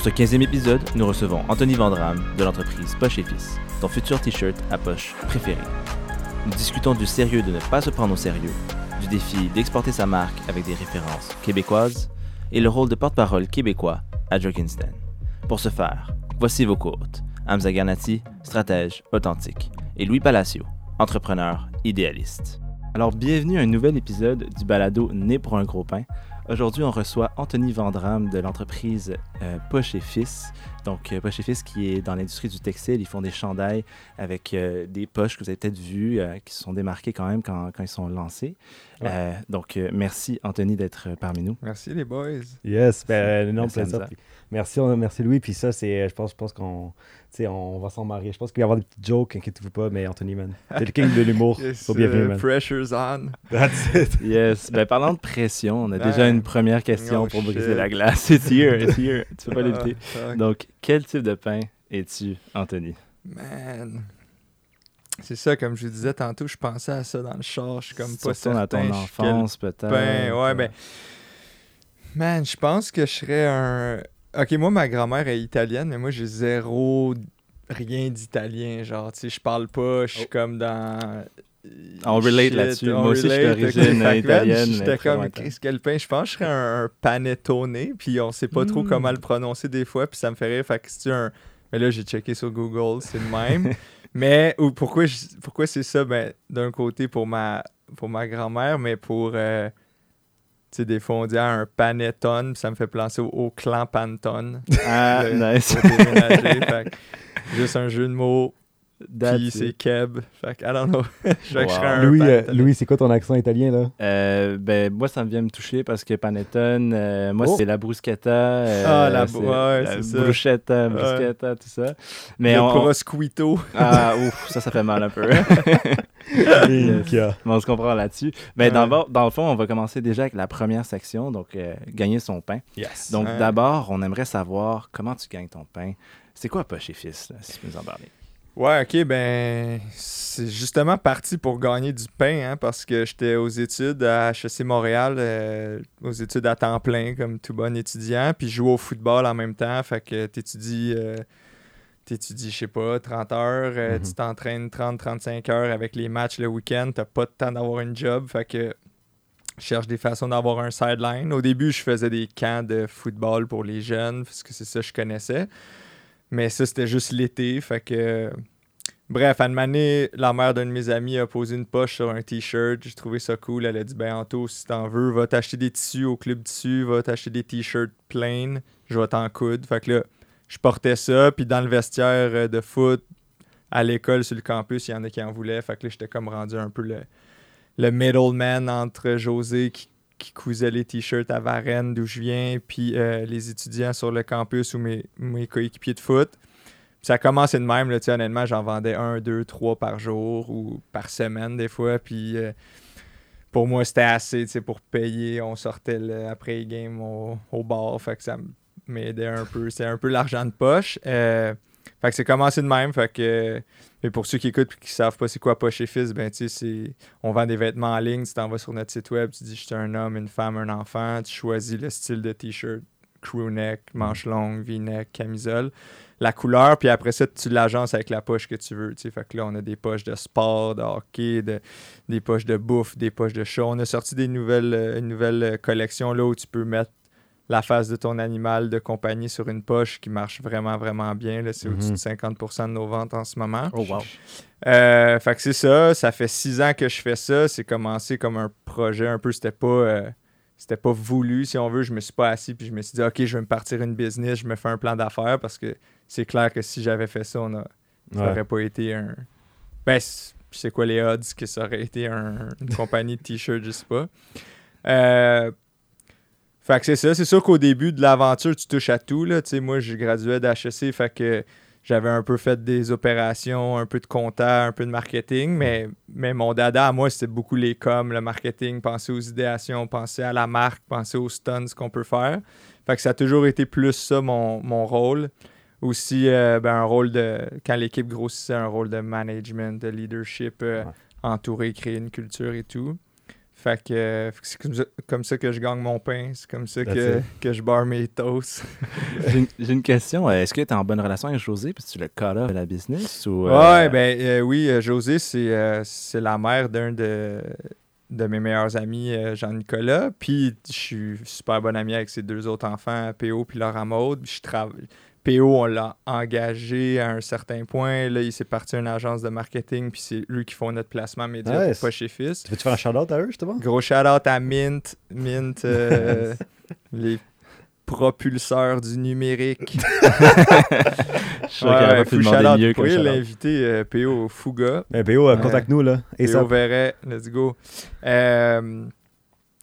Pour ce 15e épisode, nous recevons Anthony Vandram de l'entreprise Poche et Fils, ton futur t-shirt à poche préféré. Nous discutons du sérieux de ne pas se prendre au sérieux, du défi d'exporter sa marque avec des références québécoises et le rôle de porte-parole québécois à Jorgenstein. Pour ce faire, voici vos cohortes. Hamza Garnati, stratège authentique, et Louis Palacio, entrepreneur idéaliste. Alors, bienvenue à un nouvel épisode du balado Né pour un gros pain. Aujourd'hui, on reçoit Anthony Vandram de l'entreprise euh, Poche et Fils. Donc, euh, Poche et Fils qui est dans l'industrie du textile. Ils font des chandails avec euh, des poches que vous avez peut-être vues, euh, qui se sont démarquées quand même quand, quand ils sont lancés. Euh, donc, euh, merci Anthony d'être parmi nous. Merci les boys. Yes, ben, un énorme Merci, plaisir. Merci, on- merci Louis. Puis ça, c'est, je pense, je pense qu'on, tu sais, on va s'en marier. Je pense qu'il va y avoir des petites jokes, inquiétez-vous pas, mais Anthony, man. T'es le king de l'humour. Yes, Sois bienvenu, euh, man. pressure's on. That's it. Yes. Ben, parlant de pression, on a déjà une première question Oh, pour briser la glace. It's here, it's here. Tu peux pas l'éviter. Ah, fuck. Donc, quel type de pain es-tu, Anthony? Man. C'est ça, comme je vous disais tantôt, je pensais à ça dans le char. Je suis comme pas ton certain. suis quel enfance, peut-être. pain. Ouais, ben. Man, je pense que je serais un. Ok, moi, ma grand-mère est italienne, mais moi, j'ai zéro. Rien d'italien. Genre, tu sais, je parle pas, je suis comme dans. On relate là-dessus. Moi aussi, je suis d'origine italienne, J'étais comme, lointaine. Chris, quel pain. Je pense que je serais un, un panettone, puis on sait pas trop Mm. comment le prononcer des fois, puis ça me fait rire. Fait que c'est un. Mais là, j'ai checké sur Google, c'est le même. mais ou pourquoi, je- pourquoi c'est ça? Ben, d'un côté, pour ma, pour ma grand-mère, mais pour. euh, tu sais, des fois, on dit ah, un panettone, puis ça me fait penser au, au clan Pantone. Ah, Le- nice. Fait juste un jeu de mots, puis c'est Keb. Fait que, I don't know. je que Wow. un Louis, euh, panettone. Louis, c'est quoi ton accent italien, là? Euh, ben, moi, ça me vient me toucher parce que panettone, euh, moi, Oh. c'est la bruschetta. euh, Ah, la ouais, la ça. bruschetta, Ouais. bruschetta, tout ça. Mais le on... prosciutto. Ah, ouf, ça, ça fait mal un peu. Mais on se comprend là-dessus. Mais Ouais. d'abord, dans le fond, on va commencer déjà avec la première section, donc euh, gagner son pain. Yes. Donc Ouais. d'abord, on aimerait savoir comment tu gagnes ton pain. C'est quoi Poche et Fils, là, si tu peux nous en parler? Ouais, ok, ben, c'est justement parti pour gagner du pain, hein, parce que j'étais aux études à HEC Montréal, euh, aux études à temps plein, comme tout bon étudiant, puis je joue au football en même temps, fait que t'étudies, euh, t'étudies, je sais pas, 30 heures, euh, Mhm. tu t'entraînes 30-35 heures avec les matchs le week-end, t'as pas de temps d'avoir une job, fait que je cherche des façons d'avoir un sideline. Au début, je faisais des camps de football pour les jeunes, parce que c'est ça que je connaissais. Mais ça, c'était juste l'été. Fait que. Bref, à une année, la mère d'un de mes amis a posé une poche sur un t-shirt. J'ai trouvé ça cool. Elle a dit Ben, Anto, si t'en veux, va t'acheter des tissus au club tissu, va t'acheter des t-shirts plain, je vais t'en coudre. Fait que là, je portais ça. Puis dans le vestiaire de foot, à l'école, sur le campus, il y en a qui en voulaient. Fait que là, j'étais comme rendu un peu le, le middleman entre José qui, qui cousait les t-shirts à Varennes, d'où je viens, puis euh, les étudiants sur le campus ou mes, mes coéquipiers de foot. Ça a commencé de même, honnêtement, j'en vendais un, deux, trois par jour ou par semaine des fois. Puis euh, pour moi, c'était assez pour payer. On sortait le après-game au, au bar, que ça m'aidait un peu. C'était un peu l'argent de poche. Euh, fait que c'est commencé de même. Fait que, mais pour ceux qui écoutent et qui savent pas c'est quoi poche et fils, ben tu sais, on vend des vêtements en ligne, tu t'en vas sur notre site web, tu dis je suis un homme, une femme, un enfant, tu choisis le style de t-shirt, crew neck, manche longue, v-neck, camisole, la couleur, puis après ça, tu l'agences avec la poche que tu veux. tu sais. Fait que là, on a des poches de sport, de hockey, de- des poches de bouffe, des poches de chat. On a sorti des nouvelles, euh, une nouvelle euh, collection là où tu peux mettre la face de ton animal de compagnie sur une poche qui marche vraiment, vraiment bien. là. C'est Mhm. au-dessus de 50% de nos ventes en ce moment. Oh, wow. Euh, fait que c'est ça. Ça fait six ans que je fais ça. C'est commencé comme un projet un peu. C'était pas. euh, c'était pas voulu, si on veut. Je me suis pas assis puis je me suis dit, OK, je vais me partir une business, je me fais un plan d'affaires parce que c'est clair que si j'avais fait ça, on a, Ça Ouais. aurait pas été un. Ben, c'est quoi les odds que ça aurait été un- une compagnie de t-shirts, je sais pas. Euh, Fait que c'est ça. C'est sûr qu'au début de l'aventure, tu touches à tout. Là. Tu sais, moi, je graduais d'HEC, fait que j'avais un peu fait des opérations, un peu de compta, un peu de marketing, mais, mais mon dada à moi, c'était beaucoup les coms, le marketing, penser aux idéations, penser à la marque, penser aux stunts qu'on peut faire. Fait que ça a toujours été plus ça mon, mon rôle. Aussi, euh, ben, un rôle de, quand l'équipe grossissait, un rôle de management, de leadership, euh, Ouais. entourer, créer une culture et tout. Fait que euh, c'est comme ça, que je gagne mon pain, c'est comme ça que, que je barre mes toasts. J'ai une- question. Euh, Est-ce que tu es en bonne relation avec José que tu le off de la business ou euh, Ouais, ben euh, oui, José, c'est euh, la mère d'un de, de mes meilleurs amis, Jean-Nicolas. Puis je suis super bon ami avec ses deux autres enfants, PO puis Laura Maud. Puis je travaille. PO, on l'a engagé à un certain point. Là, il s'est parti à une agence de marketing, puis c'est eux qui font notre placement média Nice. pour pas chez Fils. Tu veux-tu faire un shout-out à eux, justement? Gros shout-out à Mint. Mint, euh, les propulseurs du numérique. je suis sûr full demander shout-out. mieux Vous shout-out. l'inviter, euh, PO Fuga. Eh, BO, euh, Ouais. contacte-nous, là. Et PO ça. Verret, let's go. Euh,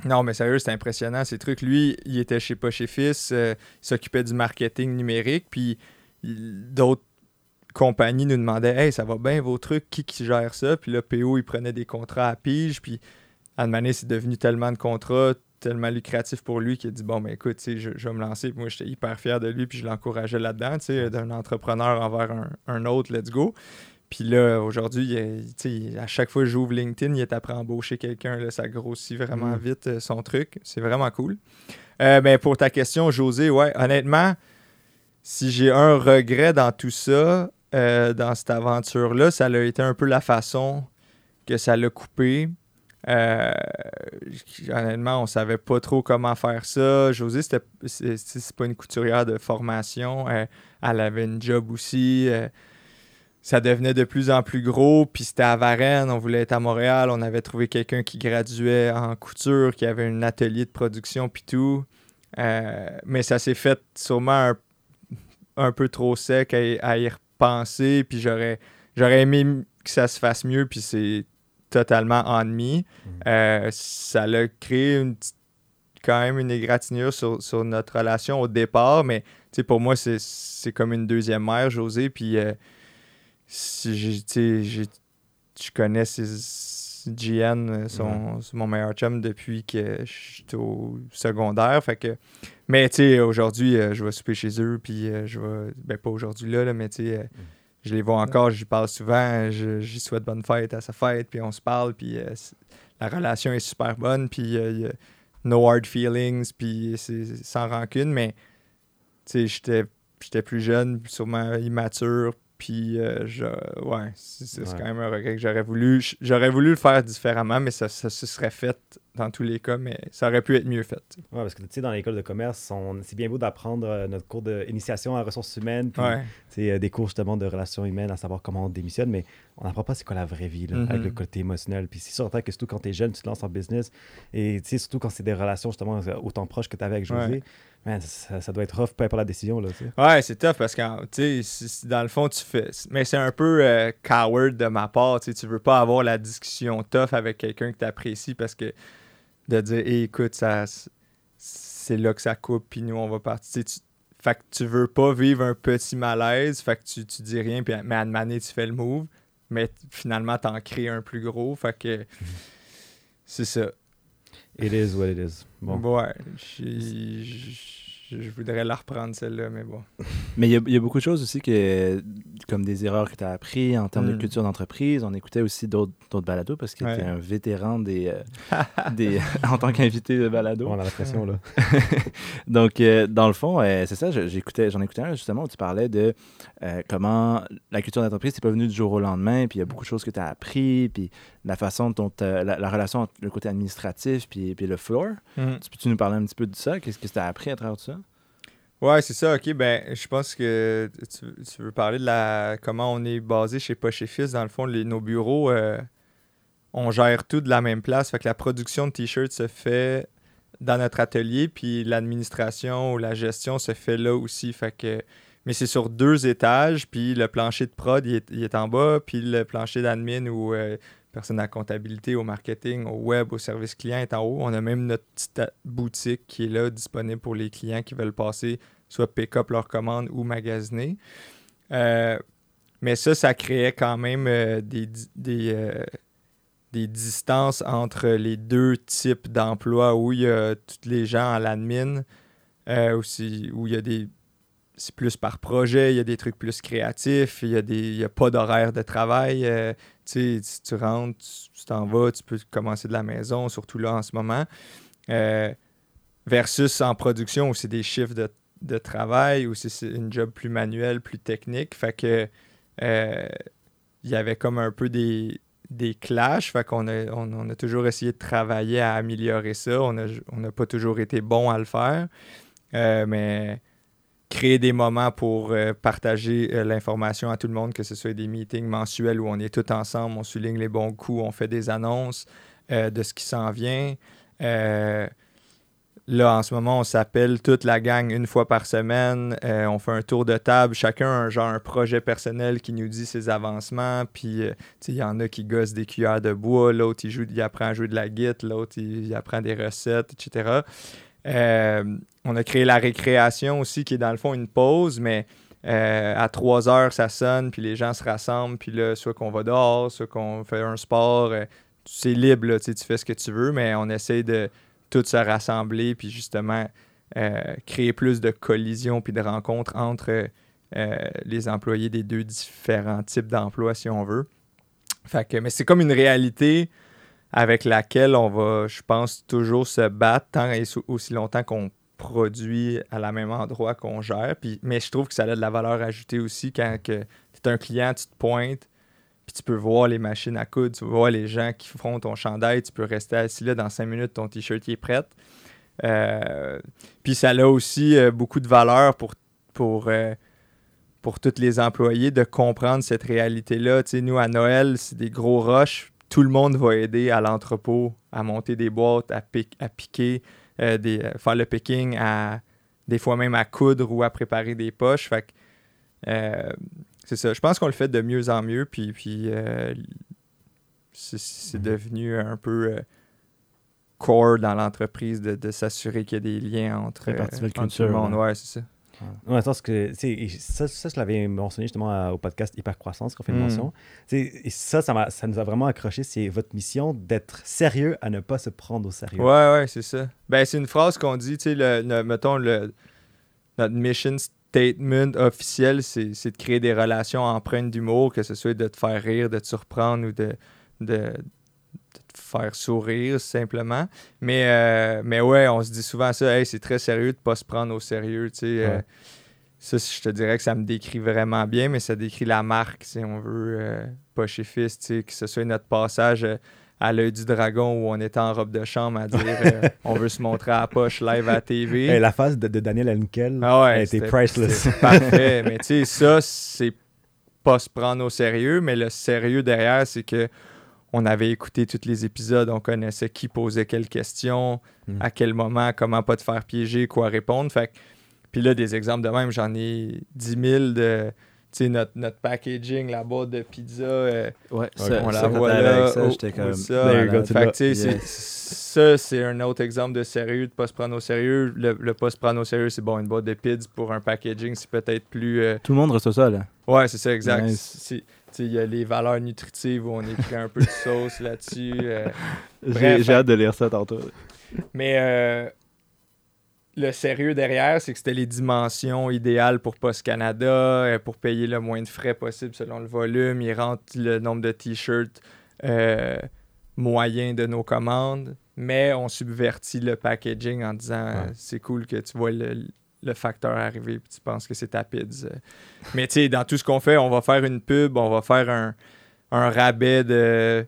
non, mais sérieux, c'est impressionnant ces trucs. Lui, il était chez Pas chez Fils, euh, il s'occupait du marketing numérique, puis d'autres compagnies nous demandaient Hey, ça va bien vos trucs, qui qui gère ça Puis là, PO, il prenait des contrats à pige, puis donné, c'est devenu tellement de contrats, tellement lucratif pour lui qu'il a dit Bon, ben écoute, je, je vais me lancer. Puis moi, j'étais hyper fier de lui, puis je l'encourageais là-dedans, d'un entrepreneur envers un, un autre, let's go. Puis là, aujourd'hui, à chaque fois que j'ouvre LinkedIn, il est après embaucher quelqu'un. là, Ça grossit vraiment Mm. vite euh, son truc. C'est vraiment cool. Euh, ben, pour ta question, José, ouais, honnêtement, si j'ai un regret dans tout ça, euh, dans cette aventure-là, ça a été un peu la façon que ça l'a coupé. Euh, honnêtement, on savait pas trop comment faire ça. José, c'était c'est pas une couturière de formation. Euh, elle avait une job aussi. Ça devenait de plus en plus gros. Puis c'était à Varennes, on voulait être à Montréal. On avait trouvé quelqu'un qui graduait en couture, qui avait un atelier de production, puis tout. Euh, mais ça s'est fait sûrement un, un peu trop sec à, y- à y repenser. Puis j'aurais, j'aurais aimé que ça se fasse mieux, puis c'est totalement ennemi. Euh, ça l'a créé une petite- quand même une égratignure sur, sur notre relation au départ, mais pour moi, c'est, c'est comme une deuxième mère, José. Puis euh, si je connais GN, euh, son, mon meilleur chum depuis que je suis au secondaire. Fait que, mais tu sais, aujourd'hui, euh, je vais souper chez eux, puis euh, je vais, ben pas aujourd'hui là, là, mais tu sais, euh, je les vois encore, j'y parle souvent, je, j'y souhaite bonne fête à sa fête, puis on se parle, puis la relation est super bonne, puis il y a no hard feelings, puis c'est sans rancune, mais tu sais, j'étais j'étais plus jeune, sûrement immature, puis euh, je, ouais, c'est Ouais. quand même un regret que j'aurais voulu, j'aurais voulu le faire différemment, mais ça, ça se serait fait dans tous les cas, mais ça aurait pu être mieux fait. Ouais, parce que tu sais, dans l'école de commerce, on- c'est bien beau d'apprendre euh, notre cours d'initiation à ressources humaines, puis Ouais. euh, des cours justement de relations humaines, à savoir comment on démissionne, mais on n'apprend pas c'est quoi la vraie vie, là, Mhm. avec le côté émotionnel. Puis c'est certain que surtout quand tu es jeune, tu te lances en business, et tu sais, surtout quand c'est des relations justement autant proches que tu avais avec José, Ouais. Man, ça, ça doit être rough, peu importe la décision. Là. Ouais, c'est tough parce que, si- dans le fond, tu fais. Mais c'est un peu euh, coward de ma part. Tu veux pas avoir la discussion tough avec quelqu'un que tu apprécies parce que de dire, Hey, écoute, ça, c'est là que ça coupe, puis nous, on va partir. Tu fait que tu veux pas vivre un petit malaise, fait que tu, tu dis rien, puis, mais à une manée, tu fais le move, mais finalement, t'en crées un plus gros. Fait que c'est ça. It is what it is. Bon. J'ai- je je voudrais la reprendre celle-là, mais bon. Mais il y, a- il y a beaucoup de choses aussi que, comme des erreurs que tu as appris en termes Mm. de culture d'entreprise. On écoutait aussi d'autres d'autres balados parce qu'il Ouais. était un vétéran des, euh, des en tant qu'invité de balado. On a la pression, là. Donc, euh, dans le fond, euh, c'est ça, j'écoutais, j'en écoutais un justement où tu parlais de euh, comment la culture d'entreprise, c'est pas venu du jour au lendemain, puis il y a beaucoup de choses que tu as appris, puis la façon dont t'as- la, la relation entre le côté administratif puis, puis le floor. Mm. Tu peux-tu nous parler un petit peu de ça? Qu'est-ce que tu as appris à travers tout ça? Ouais, c'est ça. OK, ben, je pense que tu, tu veux parler de la comment on est basé chez Poche et. Dans le fond, les- nos bureaux, euh, on gère tout de la même place. Fait que la production de t-shirts se fait dans notre atelier, puis l'administration ou la gestion se fait là aussi. Fait que mais c'est sur deux étages, puis le plancher de prod, il est, il est en bas, puis le plancher d'admin ou euh, personne à comptabilité, au marketing, au web, au service client est en haut. On a même notre petite boutique qui est là, disponible pour les clients qui veulent passer, soit pick-up leur commande ou magasiner. Euh, mais ça, ça créait quand même euh, des, des, euh, des distances entre les deux types d'emplois où il y a tous les gens à l'admin, où il y a des. C'est plus par projet, il y a des trucs plus créatifs, il y a, des, il y a pas d'horaire de travail. euh, tu sais, tu rentres, tu t'en vas, tu peux commencer de la maison, surtout là en ce moment. Euh, versus en production où c'est des chiffres de, de travail, où c'est une job plus manuelle, plus technique. Fait que euh, il y avait comme un peu des, des clashs. Fait qu'on a, on, a toujours essayé de travailler à améliorer ça. On n'a on pas toujours été bon à le faire. Mais créer des moments pour euh, partager euh, l'information à tout le monde, que ce soit des meetings mensuels où on est tous ensemble, on souligne les bons coups, on fait des annonces euh, de ce qui s'en vient. Là, en ce moment, on s'appelle toute la gang une fois par semaine. On fait un tour de table. Chacun a un, genre un projet personnel qui nous dit ses avancements. Puis, il y en a qui gossent des cuillères de bois. L'autre, il, il apprend à jouer de la guitare. L'autre, il apprend des recettes, etc. Euh, on a créé la récréation aussi, qui est dans le fond une pause, mais euh, à 3 heures, ça sonne, puis les gens se rassemblent. Puis là, soit qu'on va dehors, soit qu'on fait un sport. euh, c'est libre, tu fais ce que tu veux, mais on essaie de tout se rassembler, puis justement créer plus de collisions puis de rencontres entre les employés des deux différents types d'emplois, si on veut. Fait mais c'est comme une réalité avec laquelle on va, je pense, toujours se battre tant et aussi longtemps qu'on produit à la même endroit qu'on gère. Puis, mais je trouve que ça a de la valeur ajoutée aussi quand tu es un client, tu te pointes, puis tu peux voir les machines à coudre, tu voir les gens qui font ton chandail, tu peux rester assis là dans cinq minutes, ton t-shirt est prêt. Euh, puis ça a aussi euh, beaucoup de valeur pour, pour, euh, pour tous les employés de comprendre cette réalité-là. Tu sais, nous, à Noël, c'est des gros rushs. Tout le monde va aider à l'entrepôt à monter des boîtes, à, pic- à piquer, euh, des, euh, faire le picking, à, des fois même à coudre ou à préparer des poches. Fait que, euh, c'est ça. Je pense qu'on le fait de mieux en mieux. Puis, puis euh, c'est, c'est devenu un peu core dans l'entreprise de, de s'assurer qu'il y a des liens entre, entre tout le monde. Ouais, c'est ça. Le sens que, ça, ça, je l'avais mentionné justement à- au podcast Hypercroissance qu'on fait une Mm. mention. Et ça, ça, ça nous a vraiment accroché. C'est votre mission d'être sérieux à ne pas se prendre au sérieux. Ouais, ouais, c'est ça. Ben, c'est une phrase qu'on dit, tu sais, mettons, le, notre mission statement officiel, c'est de créer des relations empreintes d'humour, que ce soit de te faire rire, de te surprendre ou de, faire sourire, simplement. Mais, euh, mais ouais, on se dit souvent ça, hey, c'est très sérieux de pas se prendre au sérieux, tu sais. euh, ça, je te dirais que ça me décrit vraiment bien, mais ça décrit la marque, si on veut, euh, pas chez Fils, tu sais, que ce soit notre passage euh, à l'œil du dragon où on était en robe de chambre à dire euh, on veut se montrer à la poche live à la TV. Hey, la phase de, de Daniel Henkel Ah ouais, priceless. Parfait. mais tu sais, ça, c'est pas se prendre au sérieux, mais le sérieux derrière, c'est que on avait écouté tous les épisodes, on connaissait qui posait quelles questions, Mm. à quel moment, comment pas te faire piéger, quoi répondre. Fait que- puis là, des exemples de même, j'en ai 10 000 de. Tu sais, notre, notre packaging, la boîte de pizza, euh, Ouais, on la ça, voit là. avec ça, oh, j'étais comme. ça. Go, Fait tu sais, Yeah. ça, c'est un autre exemple de sérieux, de pas se prendre au sérieux. Le, le pas se prendre au sérieux, c'est bon, une boîte de pizza pour un packaging, c'est peut-être plus. euh, Tout le monde reçoit ça, là. Ouais, c'est ça, exact. Nice. Il y a les valeurs nutritives où on écrit un peu de sauce là-dessus. euh, J'ai hâte de lire ça tantôt. mais euh, le sérieux derrière, c'est que c'était les dimensions idéales pour Post Canada, euh, pour payer le moins de frais possible selon le volume. Ils rentrent le nombre de t-shirts euh, moyen de nos commandes, mais on subvertit le packaging en disant Ouais. c'est cool que tu vois le, le facteur arriver et tu penses que c'est ta pizza. Mais tu sais, dans tout ce qu'on fait, on va faire une pub, on va faire un, un rabais de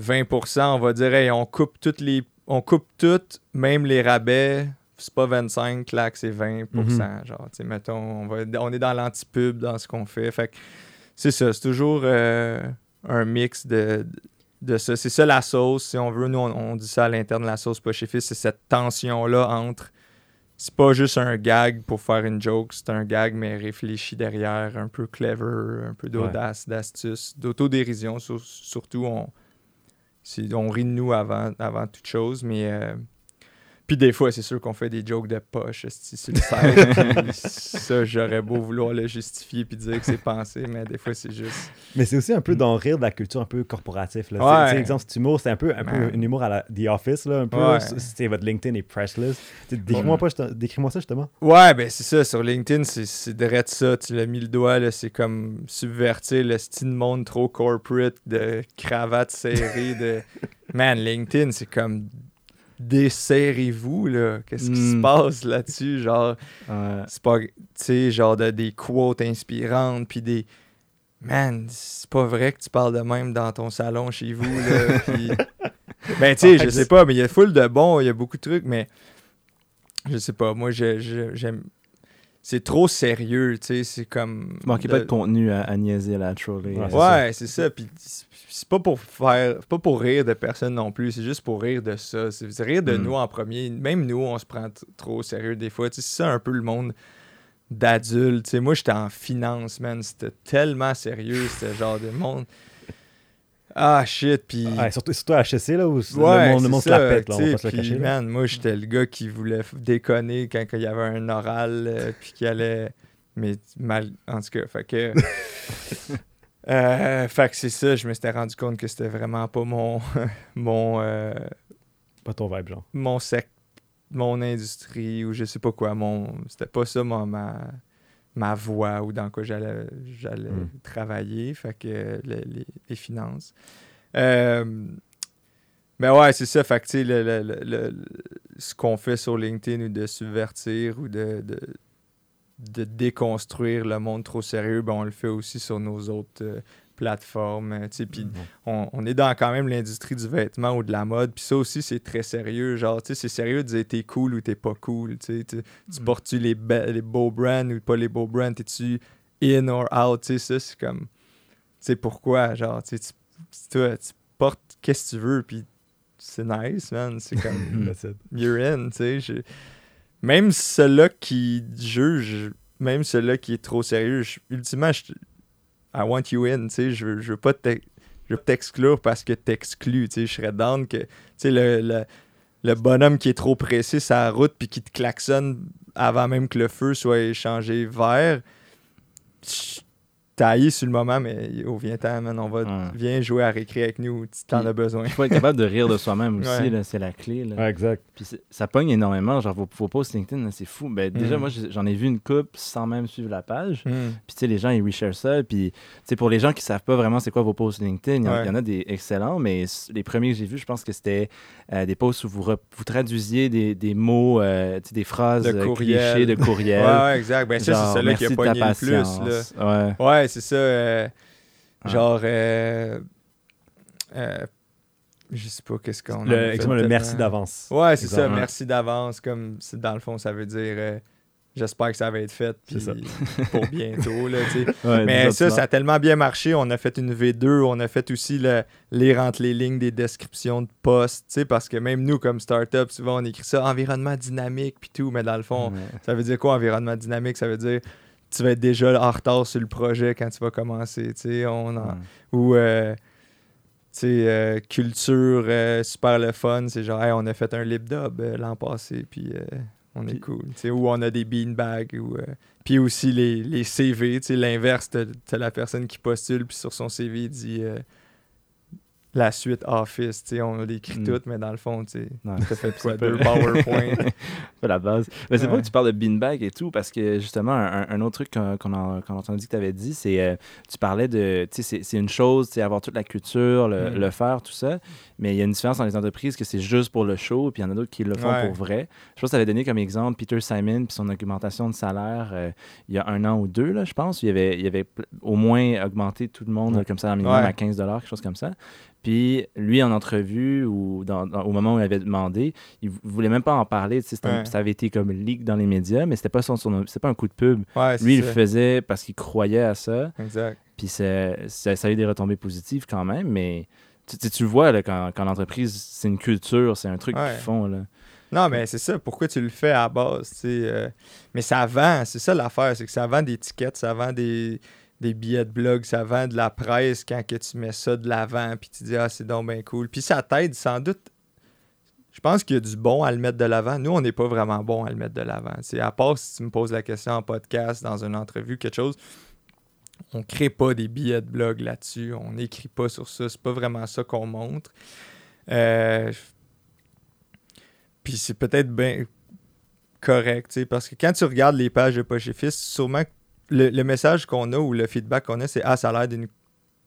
20%, on va dire hey, on coupe toutes les on coupe toutes, même les rabais, c'est pas 25, clac, c'est 20%. Mhm. Genre, tu sais, mettons, on, va, on est dans l'anti-pub dans ce qu'on fait. Fait que c'est ça, c'est toujours euh, un mix de, de ça. C'est ça la sauce, si on veut. Nous, on, on dit ça à l'interne de la sauce pas chez Fils, c'est cette tension-là entre c'est pas juste un gag pour faire une joke, c'est un gag, mais réfléchi derrière, un peu clever, un peu d'audace, d'astuce, d'autodérision. sur- surtout, on, on rit de nous avant, avant toute chose, mais. euh, puis des fois, c'est sûr qu'on fait des jokes de poche sur le site. ça, j'aurais beau vouloir le justifier puis dire que c'est pensé, mais des fois, c'est juste. Mais c'est aussi un peu d'en rire de la culture un peu corporative. Là. Mm. Ouais. C'est- c'est exemple, cet humour, c'est un peu, un peu un humour à la The Office, là, un peu. Ouais. C'est- votre LinkedIn. Tu sais, Décris-moi ça justement. Ouais, ben c'est ça. Sur LinkedIn, c'est- c'est direct ça. Tu l'as mis le doigt, là. C'est comme subvertir le style monde trop corporate de cravate serrée. de... Man, LinkedIn, c'est comme desserrez-vous, là. Qu'est-ce qui se Mm. passe là-dessus? Genre, Ouais. c'est pas, tu sais, genre de, des quotes inspirantes, puis des. Man, c'est pas vrai que tu parles de même dans ton salon chez vous, là. puis- Ben, tu sais, je sais pas, mais il y a full de bons, il y a beaucoup de trucs, mais je sais pas. Moi, j'aime. C'est trop sérieux, tu sais, c'est comme. Tu manquais de- pas de contenu à, à niaiser, là, à troller. Ouais, euh, c'est Ouais, c'est ça. Puis c'est pas pour faire, pas pour rire de personne non plus. C'est juste pour rire de ça. C'est rire de Mm. nous en premier. Même nous, on se prend trop au sérieux des fois. C'est ça un peu le monde sais, moi, j'étais en finance, man. C'était tellement sérieux, ce genre de monde. Ah shit, puis. Ouais, surtout, surtout à HEC, là, où le Ouais, monde, le monde se la pète, là, on va pas se le cacher. là. moi, j'étais le gars qui voulait déconner quand il y avait un oral, euh, puis qui allait. Mais mal. En tout cas, fait que. euh, fait que c'est ça, je me suis rendu compte que c'était vraiment pas mon. mon. euh, Pas ton vibe, genre. mon sec. mon industrie, ou je sais pas quoi. Mon. C'était pas ça, mon- ma. ma voie ou dans quoi j'allais j'allais Mm. travailler, fait que le- les, les finances. Euh, ben ouais, c'est ça. Fait que, tu sais, le, le- le- le- ce qu'on fait sur LinkedIn ou de subvertir ou de, de, de déconstruire le monde trop sérieux, ben on le fait aussi sur nos autres euh, plateformes. euh, Puis on, on est dans quand même l'industrie du vêtement ou de la mode. Puis ça aussi, c'est très sérieux. Genre, tu sais, c'est sérieux de dire t'es cool ou t'es pas cool. Tu tu portes-tu les, be- les beaux brands ou pas les beaux brands? T'es-tu in or out? Tu sais, ça, c'est comme. Tu sais, pourquoi? Genre, tu tu- toi, tu portes qu'est-ce que tu veux, puis c'est nice, man. C'est comme you're in, tu sais. Même ceux-là qui jugent, même ceux-là qui est trop sérieux, ultimement, je, I want you in, tu sais. Je veux, je veux pas t'exclure parce que t'exclus, tu sais. Je serais down que, tu sais, le, le, le bonhomme qui est trop pressé la route puis qui te klaxonne avant même que le feu soit échangé vert, haï sur le moment, mais yo, viens-t'en, man, on va, Ouais. viens jouer à récré avec nous, tu t'en as besoin. Il faut être capable de rire de soi-même aussi, Ouais. c'est la clé. Là. Ouais, exact. Puis ça pogne énormément, genre vos, vos posts LinkedIn, c'est fou. Ben, déjà, Mm. moi, j'en ai vu une coupe sans même suivre la page. Hmm. Puis, tu sais, les gens, ils reshare ça. Puis, tu sais, pour les gens qui savent pas vraiment c'est quoi vos posts LinkedIn, il y, en- Ouais. il y en a des excellents, mais les premiers que j'ai vus, je pense que c'était euh, des posts où vous, vous traduisiez des, des mots, euh, des phrases De euh, courriel. clichés de courriel. ouais, exact. Ben, ça, c'est celui qui a pogné le plus, là. Ouais. Ouais, c'est ça. euh, Ouais. Genre, euh, euh, je sais pas qu'est-ce qu'on a Le, fait exactement, le merci d'avance. Ouais, c'est ça. Merci d'avance. Comme c'est- dans le fond, ça veut dire j'espère que ça va être fait puis C'est ça. pour bientôt. Là. Ouais, Mais ça, ça a tellement bien marché. On a fait une V2. On a fait aussi le, lire entre les lignes des descriptions de postes. Parce que même nous, comme startup, souvent, on écrit ça environnement dynamique puis tout. Mais dans le fond, Ouais. ça veut dire quoi, environnement dynamique? Ça veut dire tu vas être déjà en retard sur le projet quand tu vas commencer. tu sais, On en-. Ou, euh, tu sais, euh, culture euh, super le fun. C'est genre, Hey, on a fait un lip dub euh, l'an passé, puis euh, on est cool. Tu sais, ou on a des beanbags. Ou, euh, puis aussi les, les CV. tu sais, L'inverse, t'as t'as la personne qui postule, puis sur son CV, il dit la suite Office. tu sais, On l'écrit Mm. tout, mais dans le fond, tu t'as fait quoi, C'est pas- deux PowerPoint? pas la base. Mais c'est Ouais. pas que tu parles de beanbag et tout, parce que justement, un, un autre truc qu'on a, qu'on a entendu que tu avais dit, c'est euh, tu parlais de. Tu sais, c'est- une chose, tu sais, avoir toute la culture, le, Mm. le faire, tout ça. Mais il y a une différence dans les entreprises que c'est juste pour le show, puis il y en a d'autres qui le font Ouais. pour vrai. Je pense que tu avais donné comme exemple Peter Simon, puis son augmentation de salaire euh, il y a un an ou deux, là, je pense. Il avait, il avait au moins augmenté tout le monde Ouais. comme ça, minimum à 15 quelque chose comme ça. Puis lui, en entrevue ou dans, dans- au moment où il avait demandé, il vou- voulait même pas en parler. un- Ouais. Ça avait été comme leak dans les médias, mais c'était pas son, pas un coup de pub. Ouais, Lui, il ça. le faisait parce qu'il croyait à ça. Exact. Puis c'est- ça, ça a eu des retombées positives quand même, mais tu, tu- vois là, quand, quand l'entreprise, c'est une culture, c'est un truc Ouais. qu'ils font. Là. Non, mais c'est ça. Pourquoi tu le fais à la base? euh, mais ça vend. C'est ça l'affaire. C'est que ça vend des tickets, ça vend des, des billets de blog, ça vend de la presse quand que tu mets ça de l'avant. Puis tu dis, ah, c'est donc bien cool. Puis ça t'aide sans doute. Je pense qu'il y a du bon à le mettre de l'avant. Nous, on n'est pas vraiment bon à le mettre de l'avant. C'est à part si tu me poses la question en podcast, dans une entrevue, quelque chose, on crée pas des billets de blog là-dessus. On n'écrit pas sur ça. C'est pas vraiment ça qu'on montre. Euh, Puis c'est peut-être bien correct, parce que quand tu regardes les pages de Poche et Fils, sûrement que le, le message qu'on a ou le feedback qu'on a, c'est Ah, ça a l'air.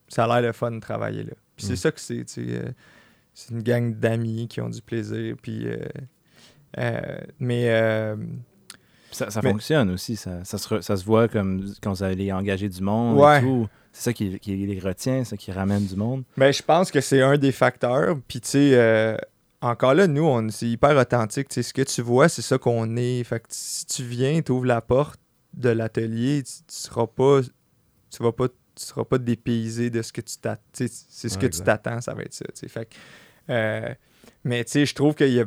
Ça a l'air le fun de travailler là. Puis c'est Mm. ça que c'est, tu sais. euh, c'est une gang d'amis qui ont du plaisir. Puis. euh, euh, mais. euh, Ça, ça Mais- fonctionne aussi. Ça, ça, se re- ça se voit comme quand vous allez engager du monde Ouais. et tout. C'est ça qui, qui les retient, ça qui ramène du monde. Mais je pense que c'est un des facteurs. Puis, tu sais, encore là, nous, on, c'est hyper authentique. Tu sais, ce que tu vois, c'est ça qu'on est. Fait que si tu viens, tu ouvres la porte de l'atelier, tu, tu seras pas. Tu vas pas. Tu seras pas dépaysé de ce que tu t'attends. C'est ce Ouais, que tu t'attends, ça va être ça. Fait que, euh, mais tu sais, je trouve qu'il y a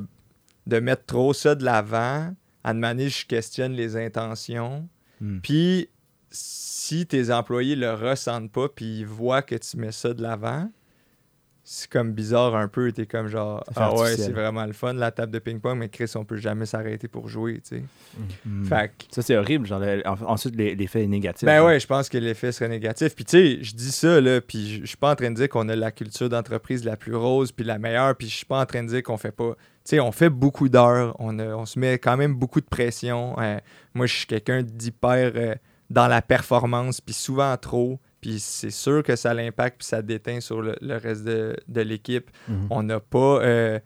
de mettre trop ça de l'avant. À une manière, je questionne les intentions. Hmm. Puis, si tes employés le ressentent pas, puis ils voient que tu mets ça de l'avant, c'est comme bizarre un peu. T'es comme genre, ah ouais, c'est vraiment le fun, la table de ping-pong, mais Chris, on peut jamais s'arrêter pour jouer, tu sais. Hmm. Fait que, Ça, c'est horrible. Genre, ensuite, les- l'effet est négatif. ben genre. ouais, je pense que l'effet serait négatif. Puis tu sais, je dis ça, là, puis je je suis pas en train de dire qu'on a la culture d'entreprise la plus rose, puis la meilleure, puis je suis pas en train de dire qu'on fait pas... Tu sais, on fait beaucoup d'heures, on, a- on se met quand même beaucoup de pression. Euh, moi, je suis quelqu'un d'hyper euh, dans la performance, puis souvent trop. Puis c'est sûr que ça a l'impact, puis ça déteint sur le, le reste de, de l'équipe. Mhm. On n'a pas euh,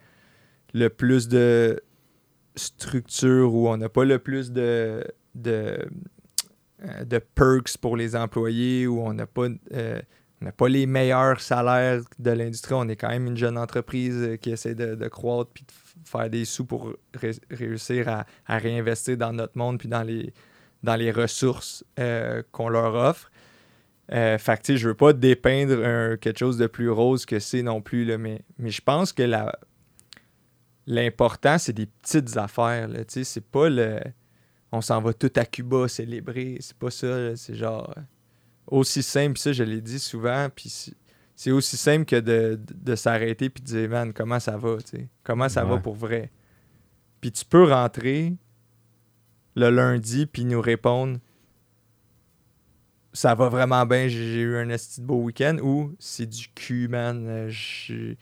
le plus de structure ou on n'a pas le plus de, de, euh, de perks pour les employés ou on n'a pas, euh, on n'a pas les meilleurs salaires de l'industrie. On est quand même une jeune entreprise qui essaie de, de croître puis de faire des sous pour ré- réussir à, à réinvestir dans notre monde puis dans les, dans les ressources euh, qu'on leur offre. Euh, fait que, je veux pas dépeindre un- quelque chose de plus rose que c'est non plus, là, mais, mais je pense que la, l'important, c'est des petites affaires. Là, tu c'est pas le. On s'en va tout à Cuba célébrer. C'est pas ça. C'est genre. Aussi simple, ça, je l'ai dit souvent. Puis c'est- aussi simple que de, de, de s'arrêter puis de dire, man, comment ça va, tu sais? Comment ça va pour vrai? Puis tu peux rentrer le lundi puis nous répondre, ça va vraiment bien, j'ai eu un esti de beau week-end ou c'est du cul, man. euh, Je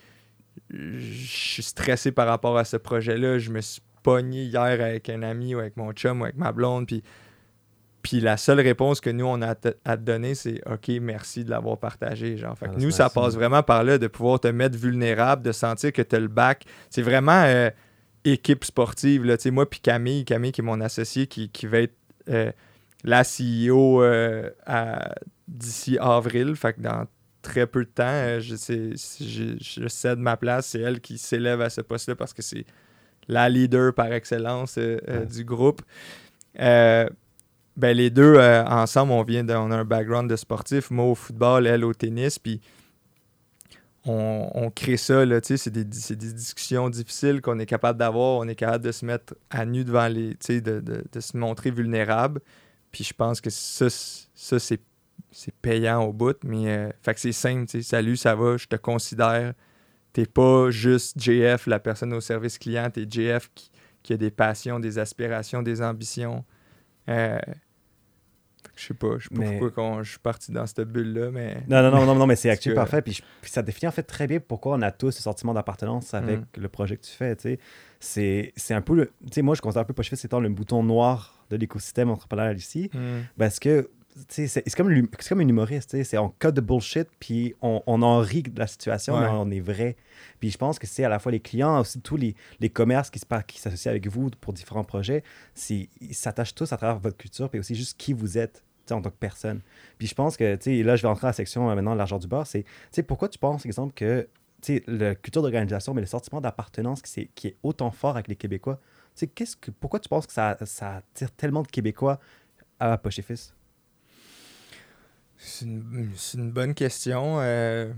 suis stressé par rapport à ce projet-là. Je me suis pogné hier avec un ami ou avec mon chum ou avec ma blonde. Puis, puis la seule réponse que nous, on a à te, donner, c'est OK, merci de l'avoir partagé. Genre. Fait que Ah, nous, ça passe ça. vraiment par là, de pouvoir te mettre vulnérable, de sentir que tu as le bac. C'est vraiment euh, équipe sportive. Là. Tu sais, Moi, puis Camille, Camille qui est mon associé, qui, qui va être euh, la CEO euh, à- d'ici avril. Fait que dans très peu de temps, euh, je, sais, je, je cède ma place. C'est elle qui s'élève à ce poste-là parce que c'est la leader par excellence euh, Ouais. du groupe. Ben, les deux, ensemble, on vient de- on a un background de sportif. Moi au football, elle au tennis. Puis on, on crée ça, là, c'est des, c'est des discussions difficiles qu'on est capable d'avoir. On est capable de se mettre à nu devant les, de- de se montrer vulnérable. Puis je pense que ça, ça c'est, payant au bout. Mais, euh, fait que c'est simple, tu sais, salut, ça va, je te considère. T'es pas juste JF, la personne au service client, t'es JF qui, qui a des passions, des aspirations, des ambitions. Euh, je sais pas, je sais pas Mais- pourquoi je suis parti dans cette bulle-là, mais... Non, non, non, non, non mais c'est que- parfait. Puis, je- puis ça définit en fait très bien pourquoi on a tous ce sentiment d'appartenance avec Mm. le projet que tu fais. tu sais. C'est un peu le. Tu sais, moi, je considère un peu Pochefis étant le bouton noir de l'écosystème entrepreneurial ici. Hmm. Parce que tu sais, c'est comme, comme un humoriste. tu sais, C'est on cut de bullshit, puis on, on en rit de la situation, Ouais. mais on est vrai. Puis je pense que c'est à la fois les clients, aussi tous les, les commerces qui par- qui s'associent avec vous pour différents projets, ils s'attachent tous à travers votre culture, puis aussi juste qui vous êtes tu sais, en tant que personne. Puis je pense que, tu sais, là, je vais entrer à la section euh, maintenant de l'argent du beurre, c'est, tu sais, pourquoi tu penses, exemple, que, la culture d'organisation, mais le sentiment d'appartenance qui, c'est- qui est autant fort avec les Québécois, qu'est-ce que, pourquoi tu penses que ça, ça attire tellement de Québécois à Poche et? C'est une, bonne question. euh,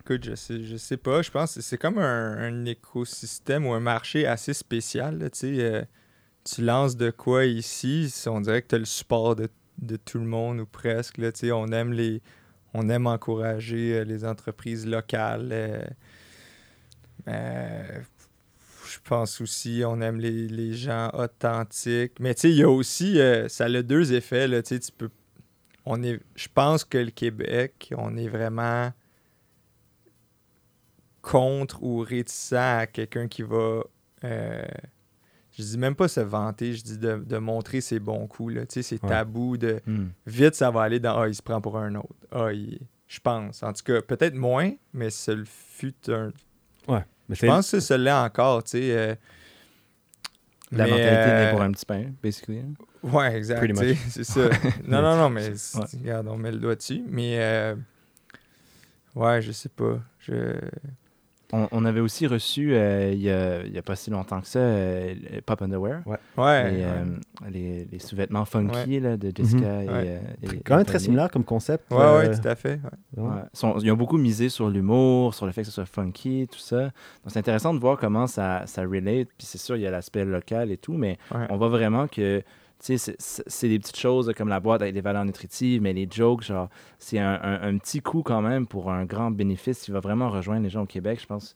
Écoute, je sais, je sais pas. Je pense que c'est comme un, écosystème ou un marché assez spécial. là, tu euh, lances de quoi ici, on dirait que tu as le support de, de tout le monde ou presque. Là, on aime les. On aime encourager euh, les entreprises locales. euh, euh, je pense aussi, on aime les, gens authentiques. Mais tu sais, il y a aussi, ça a deux effets. Là, tu peux, je pense que le Québec, on est vraiment contre ou réticent à quelqu'un qui va, je dis même pas se vanter, je dis de, de montrer ses bons coups. Là. Tu sais, c'est Ouais. tabou de, Hmm. vite, ça va aller dans Ah, il se prend pour un autre. Ah, il- je pense. En tout cas, peut-être moins, mais ce le fut un. Mais Je pense que ça l'est encore, tu sais. euh, La mais, mentalité euh, n'est pour un petit pain, basically. hein. Ouais, exact. C'est ça. non, non, non, mais Ouais. regarde, on met le doigt dessus. Mais euh, ouais, je sais pas. Je... On, on avait aussi reçu, euh, il y, a, il y a pas si longtemps que ça, euh, Pop Underwear. Ouais. euh, les, les sous-vêtements funky là, de Jessica Mhm. et, Ouais. euh, et- quand même très similaire comme concept. Ouais, euh, ouais, tout à fait. ouais. ouais. Ouais. Ils, sont- ils ont beaucoup misé sur l'humour, sur le fait que ce soit funky, tout ça. Donc c'est intéressant de voir comment ça, ça relate. Puis c'est sûr, il y a l'aspect local et tout, mais Ouais. on voit vraiment que c'est- des petites choses comme la boîte avec des valeurs nutritives, mais les jokes, genre, c'est un, un- un petit coup quand même pour un grand bénéfice qui va vraiment rejoindre les gens au Québec. Je pense,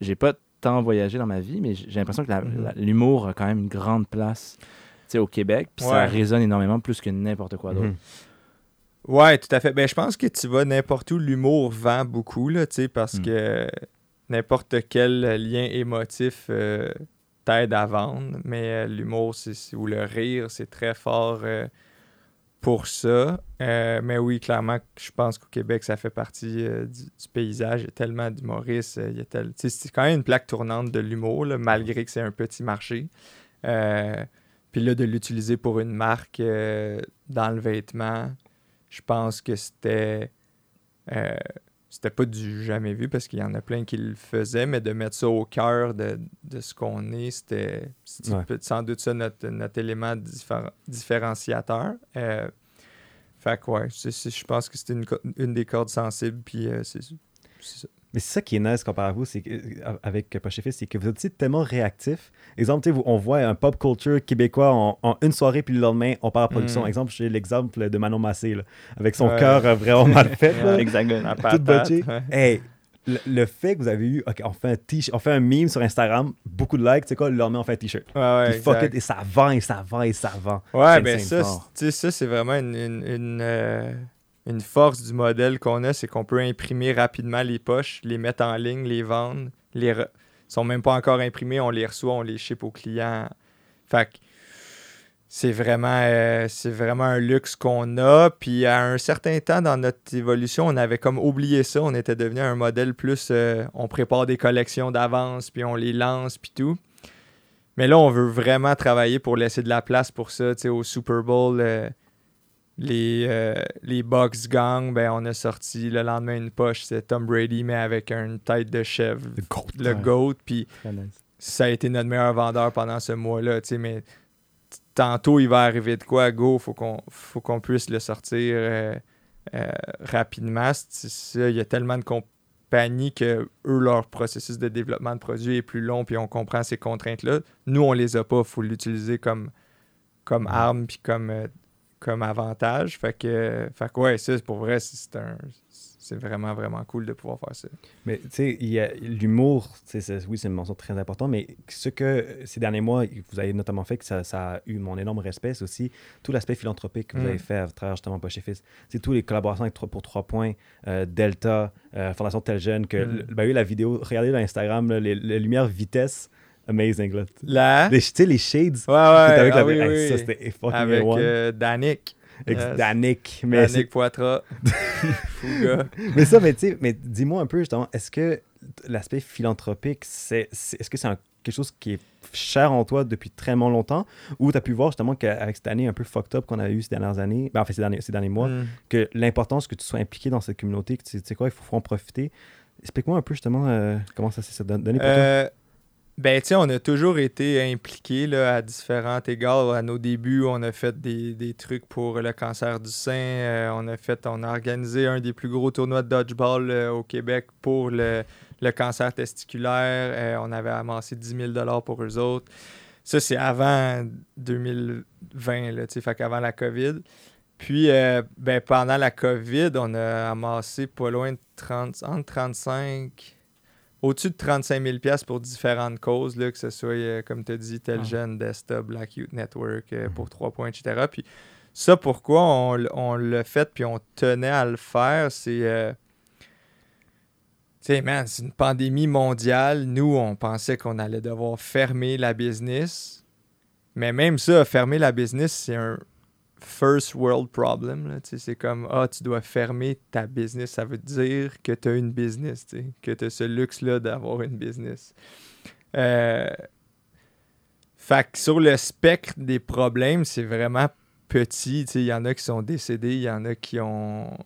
j'ai pas tant voyagé dans ma vie, mais j'ai l'impression que Mhm. la- l'humour a quand même une grande place tu sais, au Québec. Puis ça résonne énormément plus que n'importe quoi d'autre. Mhm. Ouais, tout à fait. Ben, je pense que tu vas n'importe où, l'humour vend beaucoup, là, tu sais, parce Mm. que n'importe quel lien émotif euh, t'aide à vendre, mais euh, l'humour ou le rire, c'est très fort euh, pour ça. Euh, mais oui, clairement, je pense qu'au Québec, ça fait partie du, paysage. Il y a tellement d'humoristes. C'est quand même une plaque tournante de l'humour, malgré que c'est un petit marché. Puis là, de l'utiliser pour une marque dans le vêtement, je pense que c'était c'était pas du jamais vu parce qu'il y en a plein qui le faisaient, mais de mettre ça au cœur de, de ce qu'on est, c'était Ouais. sans doute ça notre, notre élément diffé- différenciateur. Euh, fait que ouais, je pense que c'était une, une des cordes sensibles, puis euh, c'est ça. Mais c'est ça qui est nice comparé à vous, c'est euh, avec Poche c'est que vous êtes tellement réactif. Exemple, tu sais, vous- on voit un pop culture québécois en, en une soirée, puis le lendemain, on part en production. Mm. Exemple, j'ai l'exemple de Manon Massé, là, avec son Ouais. cœur euh, vraiment mal fait. là. Ouais. Hexagone. La Tout botché. ouais. Hey, le, le fait que vous avez eu, OK, on fait un t on fait un meme sur Instagram, beaucoup de likes, tu sais quoi, le lendemain, on fait un t-shirt. Ouais, ouais, Puis fuck it, et ça vend, et ça vend, et ça vend. Ouais, ben ça, ça, c'est vraiment une, une, une, euh, une force du modèle qu'on a, c'est qu'on peut imprimer rapidement les poches, les mettre en ligne, les vendre. Les re- Ils sont même pas encore imprimés, on les reçoit, on les ship aux clients. Fait que c'est vraiment, euh, c'est vraiment un luxe qu'on a. Puis à un certain temps dans notre évolution, on avait comme oublié ça. On était devenu un modèle plus, euh, on prépare des collections d'avance, puis on les lance, puis tout. Mais là, on veut vraiment travailler pour laisser de la place pour ça. Tu sais, au Super Bowl, euh, les, euh, les Bucks Gang, ben, on a sorti le lendemain une poche, c'est Tom Brady, mais avec une tête de chèvre, Le goat. le Ouais. GOAT. Puis nice. ça a été notre meilleur vendeur pendant ce mois-là. Mais tantôt, il va arriver de quoi, go, faut qu'on faut qu'on puisse le sortir euh, euh, rapidement. Ça, Il y a tellement de compagnies que eux, leur processus de développement de produit est plus long, puis on comprend ces contraintes-là. Nous, on les a pas, il faut l'utiliser comme, comme arme, puis comme, comme avantage. Fait que, fait que ouais, ça, pour vrai, c'est un... C'est vraiment, vraiment cool de pouvoir faire ça. Mais tu sais, il y a l'humour, oui, c'est une mention très importante, mais ce que ces derniers mois, vous avez notamment fait que ça, ça a eu mon énorme respect, c'est aussi tout l'aspect philanthropique que vous Mm. avez fait à travers justement Poche Fils. C'est tous les collaborations avec Trois- pour 3 points, euh, Delta, euh, Fondation Tel Jeune, que Mm. le- ben, eu la vidéo, regardez dans Instagram, là, les, les lumières vitesse, amazing. Là. Les, tu sais, les shades, ouais, ouais, c'était avec ah la oui, hey, oui. ça c'était fucking avec A1. euh, Danick. Yes. Danick. Mais, Danick Poitras. Fou gars. mais ça, mais, tu sais, mais dis-moi un peu justement, est-ce que l'aspect philanthropique, c'est, est-ce que c'est quelque chose qui est cher en toi depuis très longtemps? Ou tu as pu voir justement qu'avec cette année un peu fucked up qu'on a eu ces dernières années, ben, en fait ces derniers, ces derniers mois, Mm. que l'importance que tu sois impliqué dans cette communauté, que tu sais quoi, il faut, faut en profiter. Explique-moi un peu justement euh, comment ça s'est donné pour toi? Ben, tu on a toujours été impliqués là, à différents égards. À nos débuts, on a fait des, des trucs pour le cancer du sein. Euh, on a fait, on a organisé un des plus gros tournois de dodgeball euh, au Québec pour le, le cancer testiculaire. Euh, on avait amassé 10 000 pour eux autres. Ça, c'est avant 2020, là, fait qu'avant la COVID. Puis, ben, pendant la COVID, on a amassé pas loin de 30, entre 35, au-dessus de 35 000 pièces pour différentes causes, là, que ce soit, euh, comme tu as dit, Tel Ah. Jeune, Desktop, Black Youth Network, euh, pour 3 points, etc. Puis ça, pourquoi on, on l'a fait puis on tenait à le faire, c'est... euh, tu sais, man, c'est une pandémie mondiale. Nous, on pensait qu'on allait devoir fermer la business. Mais même ça, fermer la business, c'est un first world problem. C'est comme, ah, tu dois fermer ta business. Ça veut dire que tu as une business, que tu as ce luxe-là d'avoir une business. Euh, Fait que sur le spectre des problèmes, c'est vraiment petit. Il y en a qui sont décédés, il y en a qui ont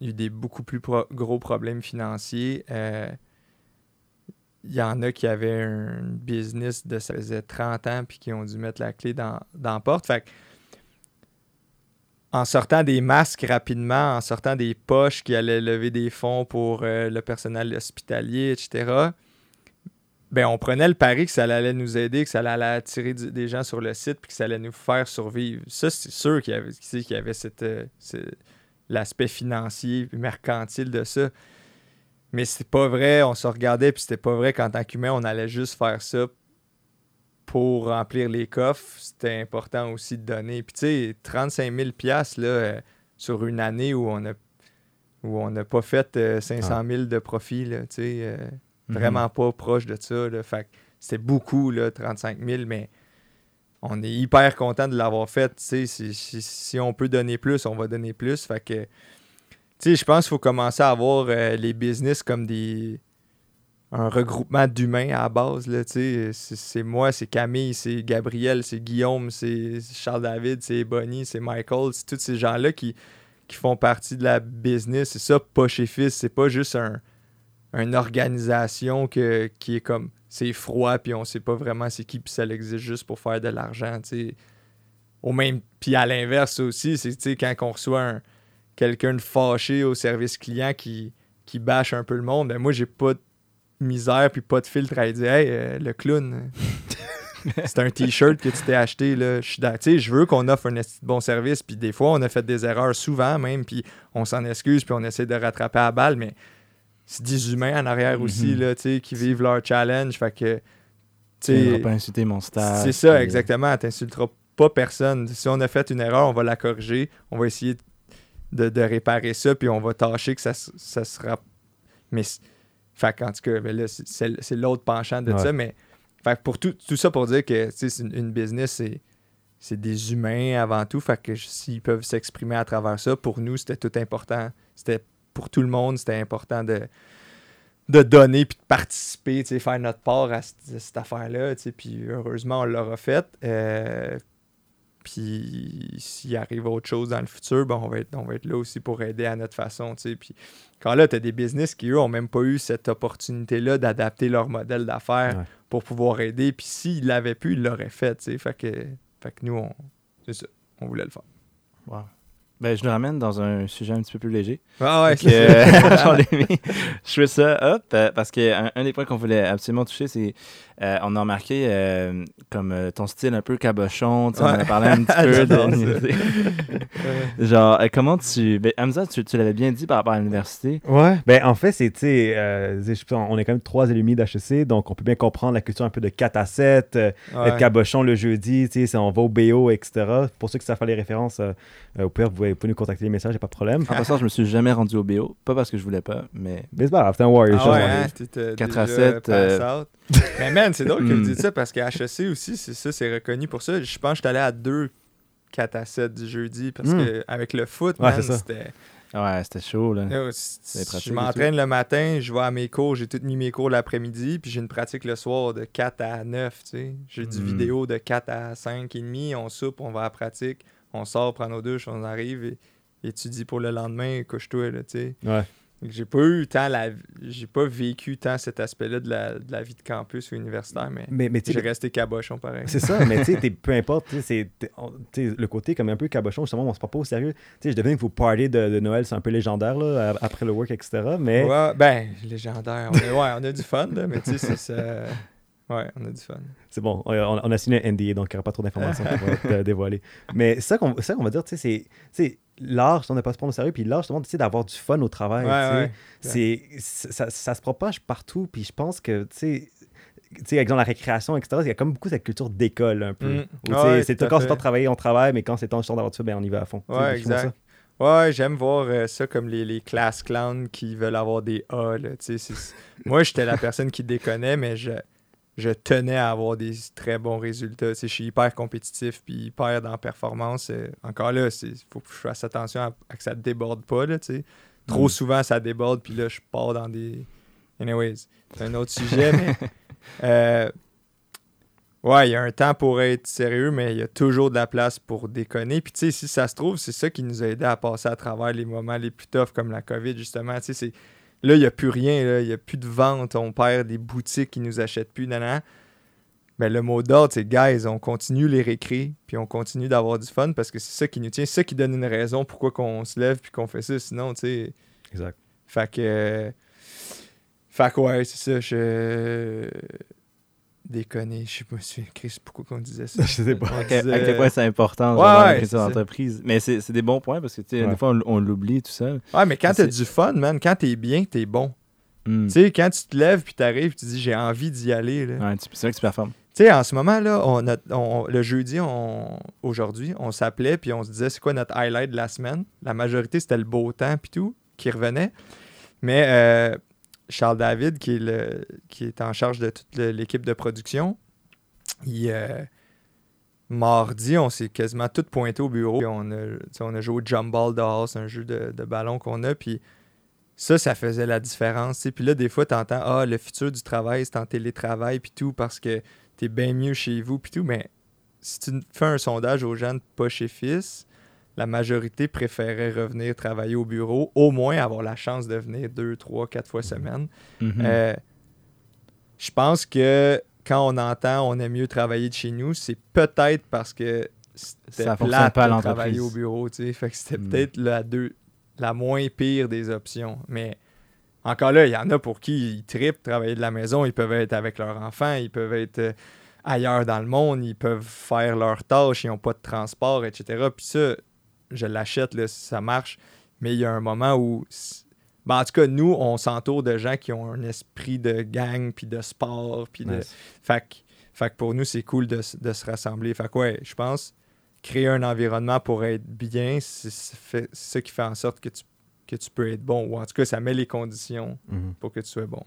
eu des beaucoup plus gros problèmes financiers. Euh, il y en a qui avaient un business de ça faisait 30 ans puis qui ont dû mettre la clé dans, dans la porte. Fait que, en sortant des masques rapidement, en sortant des poches qui allaient lever des fonds pour euh, le personnel hospitalier, etc., ben, on prenait le pari que ça allait nous aider, que ça allait attirer des gens sur le site puis que ça allait nous faire survivre. Ça, c'est sûr qu'il y avait, qu'il y avait euh, l'aspect financier mercantile de ça. Mais c'est pas vrai, on se regardait, puis c'était pas vrai qu'en tant qu'humain, on allait juste faire ça pour remplir les coffres. C'était important aussi de donner. Puis tu sais, 35 000 piastres, là, euh, sur une année où on a où on n'a pas fait euh, 500 000 de profit, là, tu sais, euh, Mhm. vraiment pas proche de ça. Là, fait c'était beaucoup, là, 35 000, mais on est hyper content de l'avoir fait. tu sais, Si, si, si on peut donner plus, on va donner plus. Fait que, tu sais, je pense qu'il faut commencer à avoir euh, les business comme des un regroupement d'humains à la base. C'est, moi, c'est Camille, c'est Gabriel, c'est Guillaume, c'est Charles-David, c'est Bonnie, c'est Michael. C'est tous ces gens-là qui, qui font partie de la business. C'est ça, pas chez Fils. C'est pas juste un, une organisation que, qui est comme c'est froid puis on sait pas vraiment c'est qui puis ça existe juste pour faire de l'argent. Au même puis à l'inverse aussi, c'est quand on reçoit un- quelqu'un de fâché au service client qui, qui bâche un peu le monde, ben moi j'ai pas misère puis pas de filtre à dire Hey, euh, le clown, c'est un t-shirt que tu t'es acheté là. Je je veux qu'on offre un bon service puis des fois on a fait des erreurs souvent même puis on s'en excuse puis on essaie de rattraper à la balle mais c'est des humains en arrière aussi Mhm. là, tu sais, qui vivent leur challenge fait que Tu pas insulter mon staff. c'est ça, puis- exactement. T'insulteras pas personne. Si on a fait une erreur, on va la corriger. On va essayer de, de réparer ça, puis on va tâcher que ça, ça sera. Mais. Fait qu'en tout cas, ben là, c'est- l'autre penchant de Ouais. ça. Mais. Fait pour tout, tout ça pour dire que une, une business, c'est. C'est des humains avant tout. Fait que s'ils peuvent s'exprimer à travers ça, pour nous, c'était tout important. C'était pour tout le monde, c'était important de, de donner puis de participer, faire notre part à cette, cette affaire-là. Puis heureusement, on l'aura fait. Euh, puis s'il arrive autre chose dans le futur, ben, on, va être, on va être là aussi pour aider à notre façon. Puis quand là, tu as des business qui, eux, n'ont même pas eu cette opportunité-là d'adapter leur modèle d'affaires Ouais. pour pouvoir aider. Puis s'ils l'avaient pu, ils l'auraient fait. Fait que, fait que nous, on, c'est ça. On voulait le faire. Wow. Ben, je le ramène dans un sujet un petit peu plus léger. Ah ouais, Fait que, euh, j'en ai mis- je fais ça hop euh, parce qu'un un des points qu'on voulait absolument toucher, c'est euh, on a remarqué euh, comme euh, ton style un peu cabochon, tu en a parlé un petit peu. De-. Genre, euh, comment tu. Ben, Hamza, tu, tu l'avais bien dit par rapport à l'université. Ouais. Ben, en fait, c'est, tu sais, euh, on est quand même trois alumni d'HEC, donc on peut bien comprendre la culture un peu de 4 à 7, euh, Ouais. être cabochon le jeudi, tu sais, on va au BO, etc. Pour ceux qui savent faire les références, au pire, vous pouvez, nous contacter les messages, il a pas de problème. En passant, je me suis jamais rendu au BO. Pas parce que je voulais pas, mais. Mais c'est pas grave, c'est un Warrior. Ah chose, ouais, Warrior. hein, t'étais 4 à déjà 7, man, c'est drôle que vous Hmm. dites ça parce qu'à HEC aussi, c'est ça, c'est reconnu pour ça. Je pense que j'étais allé à deux 4 à 7 du jeudi parce Hmm. que avec le foot, Ouais, c'était. Ouais, c'était chaud, là. Yo, je m'entraîne le matin, je vais à mes cours, j'ai tout mis mes cours l'après-midi, puis j'ai une pratique le soir de 4 à 9, tu sais. J'ai du Hmm. vidéo de 4 à 5 et demi, on soupe, on va à la pratique, on sort, prend nos douches, on arrive et étudie pour le lendemain, couche-toi, là, tu sais. Ouais. J'ai pas eu tant la. J'ai pas vécu tant cet aspect-là de la, de la vie de campus ou universitaire, mais, Mais, mais tu j'ai resté cabochon pareil. c'est ça, mais tu sais, peu importe, tu sais, c'est- t'es- on- tu sais, le côté comme un peu cabochon, justement, on se prend pas au sérieux. Tu sais, je devine que vos parties de, de Noël, c'est un peu légendaire, là, après le work, etc. Mais Ouais, ben, légendaire. On a, ouais, on a du fun, là, mais tu sais, c'est ça. Ouais, on a du fun. c'est bon, on, on a signé un NDA, donc il n'y aura pas trop d'informations qu'on va dévoiler. Mais ça qu'on ça qu'on va dire, tu sais, c'est- l'art, on ne pas se prendre au sérieux, puis l'art, justement, tu sais, d'avoir du fun au travail, Ouais, tu sais. ouais. c'est c'est- ça, ça se propage partout puis je pense que tu sais tu sais, exemple, la récréation, etc., il y a comme beaucoup cette culture d'école un peu. Mm. Sais, Ouais, c'est quand c'est temps de travailler, on travaille, mais quand c'est temps d'avoir du fun, ben, on y va à fond. Ouais, exact. Ouais, j'aime voir euh, ça comme les, les classes clowns qui veulent avoir des A. Là, tu sais, c'est- moi, j'étais la personne qui déconnait, mais je, je tenais à avoir des très bons résultats. Je suis hyper compétitif puis hyper dans la performance. Euh, encore là, il faut que je fasse attention à, à que ça ne déborde pas. Là. Trop Mm. souvent, ça déborde, puis là, je pars dans des. Anyways, c'est un autre sujet, mais. euh, Ouais, il y a un temps pour être sérieux, mais il y a toujours de la place pour déconner. Puis, tu sais, si ça se trouve, c'est ça qui nous a aidé à passer à travers les moments les plus toughs, comme la COVID, justement. Tu sais, c'est- là, il n'y a plus rien, il n'y a plus de vente, on perd des boutiques qui nous achètent plus, nanana. Mais le mot d'ordre, c'est guys, on continue les récrés, puis on continue d'avoir du fun parce que c'est ça qui nous tient, c'est ça qui donne une raison pourquoi qu'on se lève puis qu'on fait ça. Sinon, tu sais. Exact. Fait que. euh, Fait que ouais, c'est ça. Je. Déconner. Je sais pas si. Chris, pourquoi qu'on disait ça? Je sais pas. À quel, à disait- quel point c'est important Ouais, genre, dans la culture d'entreprise. Mais c'est c'est des bons points parce que Ouais. des fois on, on l'oublie tout ça. Ouais, mais quand t'as du fun, man, quand t'es bien, t'es bon. Hmm. Tu sais, quand tu te lèves puis t'arrives, tu dis j'ai envie d'y aller. Là. Ouais, tu- c'est vrai que tu performes. Tu sais, en ce moment, là, on a- on- le jeudi, on, aujourd'hui, on s'appelait puis on se disait c'est quoi notre highlight de la semaine? La majorité, c'était le beau temps puis tout qui revenait. Mais euh, Charles David, qui est, le, qui est en charge de toute l'équipe de production, il, euh, mardi, on s'est quasiment tout pointé au bureau. On, a, tu on a joué au Jump Ball c'est un jeu de, de ballon qu'on a. Puis ça, ça faisait la différence. tu. Puis là, des fois, tu entends Ah, le futur du travail, c'est en télétravail, puis tout, parce que t'es bien mieux chez vous, puis tout. Mais si tu fais un sondage aux gens de pas chez Fils, la majorité préférait revenir travailler au bureau, au moins avoir la chance de venir deux, trois, quatre fois semaine. Mhm. Euh, je pense que quand on entend on aime mieux travailler de chez nous, c'est peut-être parce que c'était plate pas à de travailler au bureau, tu sais. Fait que c'était Mm. peut-être la, deux, la moins pire des options. Mais encore là, il y en a pour qui ils tripent travailler de la maison. Ils peuvent être avec leurs enfants, ils peuvent être euh, ailleurs dans le monde, ils peuvent faire leurs tâches, ils n'ont pas de transport, etc. Puis ça, je l'achète, là, ça marche. Mais il y a un moment où ben, en tout cas, nous, on s'entoure de gens qui ont un esprit de gang, puis de sport, puis de... Fait que, fait que pour nous, c'est cool de, de se rassembler. Fait que ouais, je pense, créer un environnement pour être bien, c'est ça qui fait en sorte que tu, que tu peux être bon. Ou en tout cas, ça met les conditions Mhm. pour que tu sois bon.